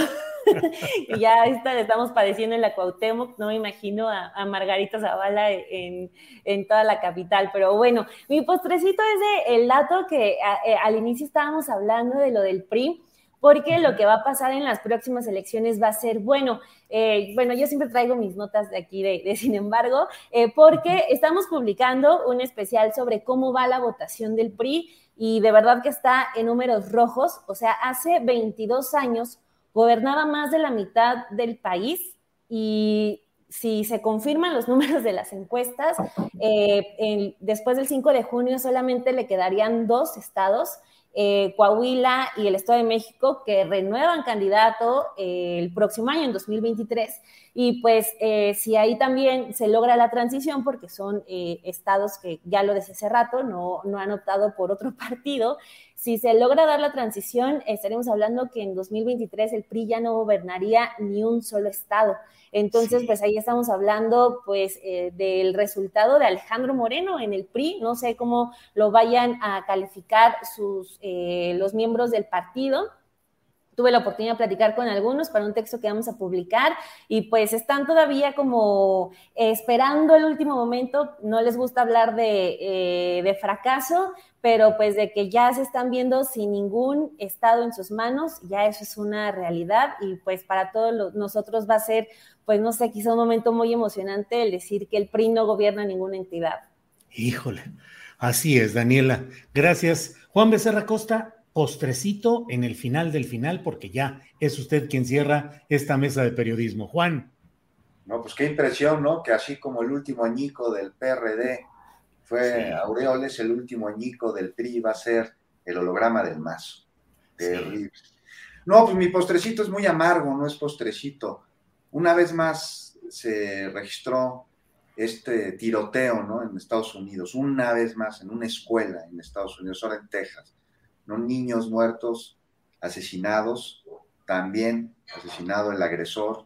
y ya está, estamos padeciendo en la Cuauhtémoc, no me imagino a, a Margarita Zavala en, en, toda la capital, pero bueno, mi postrecito es de el dato que a, a, eh, al inicio estábamos hablando de lo del PRI, porque lo que va a pasar en las próximas elecciones va a ser bueno. Eh, bueno, yo siempre traigo mis notas de aquí, de, de sin embargo, eh, porque estamos publicando un especial sobre cómo va la votación del PRI y de verdad que está en números rojos, o sea, hace 22 años gobernaba más de la mitad del país y si se confirman los números de las encuestas, eh, en, después del 5 de junio solamente le quedarían dos estados eh, Coahuila y el Estado de México que renuevan candidato eh, el próximo año, en 2023. Y pues eh, si ahí también se logra la transición, porque son estados que ya lo decía hace rato, no, no han optado por otro partido, si se logra dar la transición, estaremos hablando que en 2023 el PRI ya no gobernaría ni un solo estado. Entonces, pues ahí estamos hablando pues eh, del resultado de Alejandro Moreno en el PRI. No sé cómo lo vayan a calificar sus, eh, los miembros del partido tuve la oportunidad de platicar con algunos para un texto que vamos a publicar y pues están todavía como esperando el último momento, no les gusta hablar de, eh, de, fracaso, pero pues de que ya se están viendo sin ningún estado en sus manos, ya eso es una realidad y pues para todos nosotros va a ser, pues no sé, quizá un momento muy emocionante el decir que el PRI no gobierna ninguna entidad. Híjole, así es, Daniela. Gracias. Juan Becerra Costa, postrecito en el final del final, porque ya es usted quien cierra esta mesa de periodismo. Juan. No, pues qué impresión, ¿no? Que así como el último añico del PRD fue Aureoles, el último añico del PRI va a ser el holograma del mazo. Terrible. No, pues mi postrecito es muy amargo, no es postrecito. Una vez más se registró este tiroteo, ¿no? En Estados Unidos, una vez más en una escuela en Estados Unidos, ahora en Texas ¿no? Niños muertos, asesinados, también asesinado el agresor,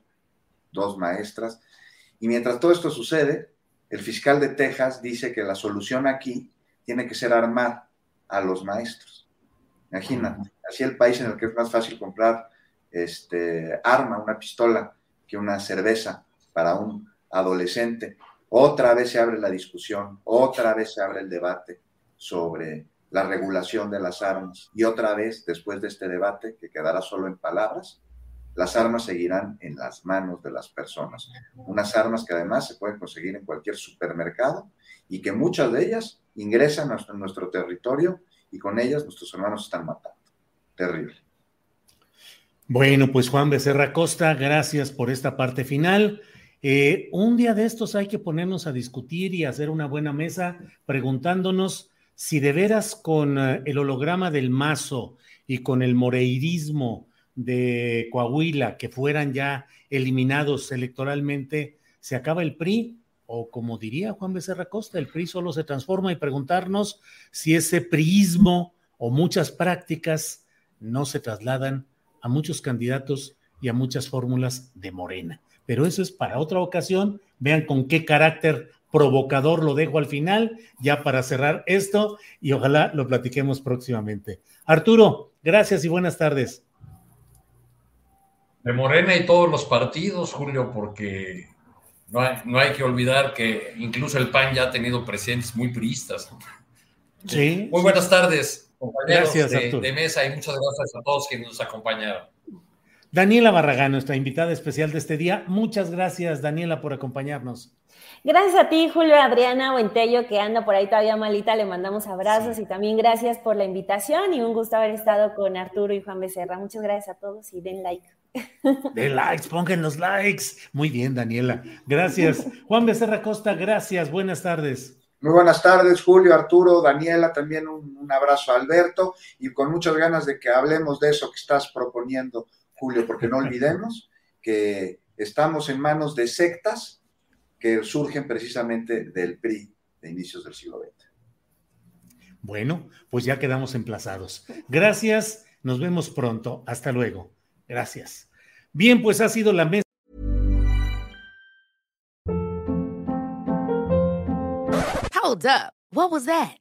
dos maestras. Y mientras todo esto sucede, el fiscal de Texas dice que la solución aquí tiene que ser armar a los maestros. Imagínate, así el país en el que es más fácil comprar este, arma, una pistola, que una cerveza para un adolescente. Otra vez se abre la discusión, otra vez se abre el debate sobre la regulación de las armas. Y otra vez, después de este debate, que quedará solo en palabras, las armas seguirán en las manos de las personas. Unas armas que además se pueden conseguir en cualquier supermercado y que muchas de ellas ingresan a nuestro territorio y con ellas nuestros hermanos están matando. Terrible. Bueno, pues Juan Becerra Costa, gracias por esta parte final. Eh, un día de estos hay que ponernos a discutir y hacer una buena mesa preguntándonos si de veras con eh, el holograma del mazo y con el moreirismo de Coahuila, que fueran ya eliminados electoralmente, se acaba el PRI, o como diría Juan Becerra Costa, el PRI solo se transforma y preguntarnos si ese priismo o muchas prácticas no se trasladan a muchos candidatos y a muchas fórmulas de Morena. Pero eso es para otra ocasión. Vean con qué carácter provocador lo dejo al final, ya para cerrar esto, y ojalá lo platiquemos próximamente. Arturo, gracias y buenas tardes. De Morena y todos los partidos, Julio, porque no hay, no hay que olvidar que incluso el PAN ya ha tenido presidentes muy priistas. Sí. Muy buenas tardes, compañeros de, de, mesa, y muchas gracias a todos quienes nos acompañaron. Daniela Barragán, nuestra invitada especial de este día. Muchas gracias, Daniela, por acompañarnos. Gracias a ti, Julio Adriana Buentello, que anda por ahí todavía malita, le mandamos abrazos y también gracias por la invitación y un gusto haber estado con Arturo y Juan Becerra. Muchas gracias a todos y den like. Den likes, pongan los likes. Muy bien, Daniela. Gracias. Juan Becerra Costa, gracias. Buenas tardes. Muy buenas tardes, Julio, Arturo, Daniela, también un, un abrazo a Alberto y con muchas ganas de que hablemos de eso que estás proponiendo, Julio, porque no olvidemos que estamos en manos de sectas que surgen precisamente del PRI de inicios del siglo XX. Bueno, pues ya quedamos emplazados. Gracias, nos vemos pronto. Hasta luego. Gracias. Bien, pues ha sido la mesa. Hold up. What was that?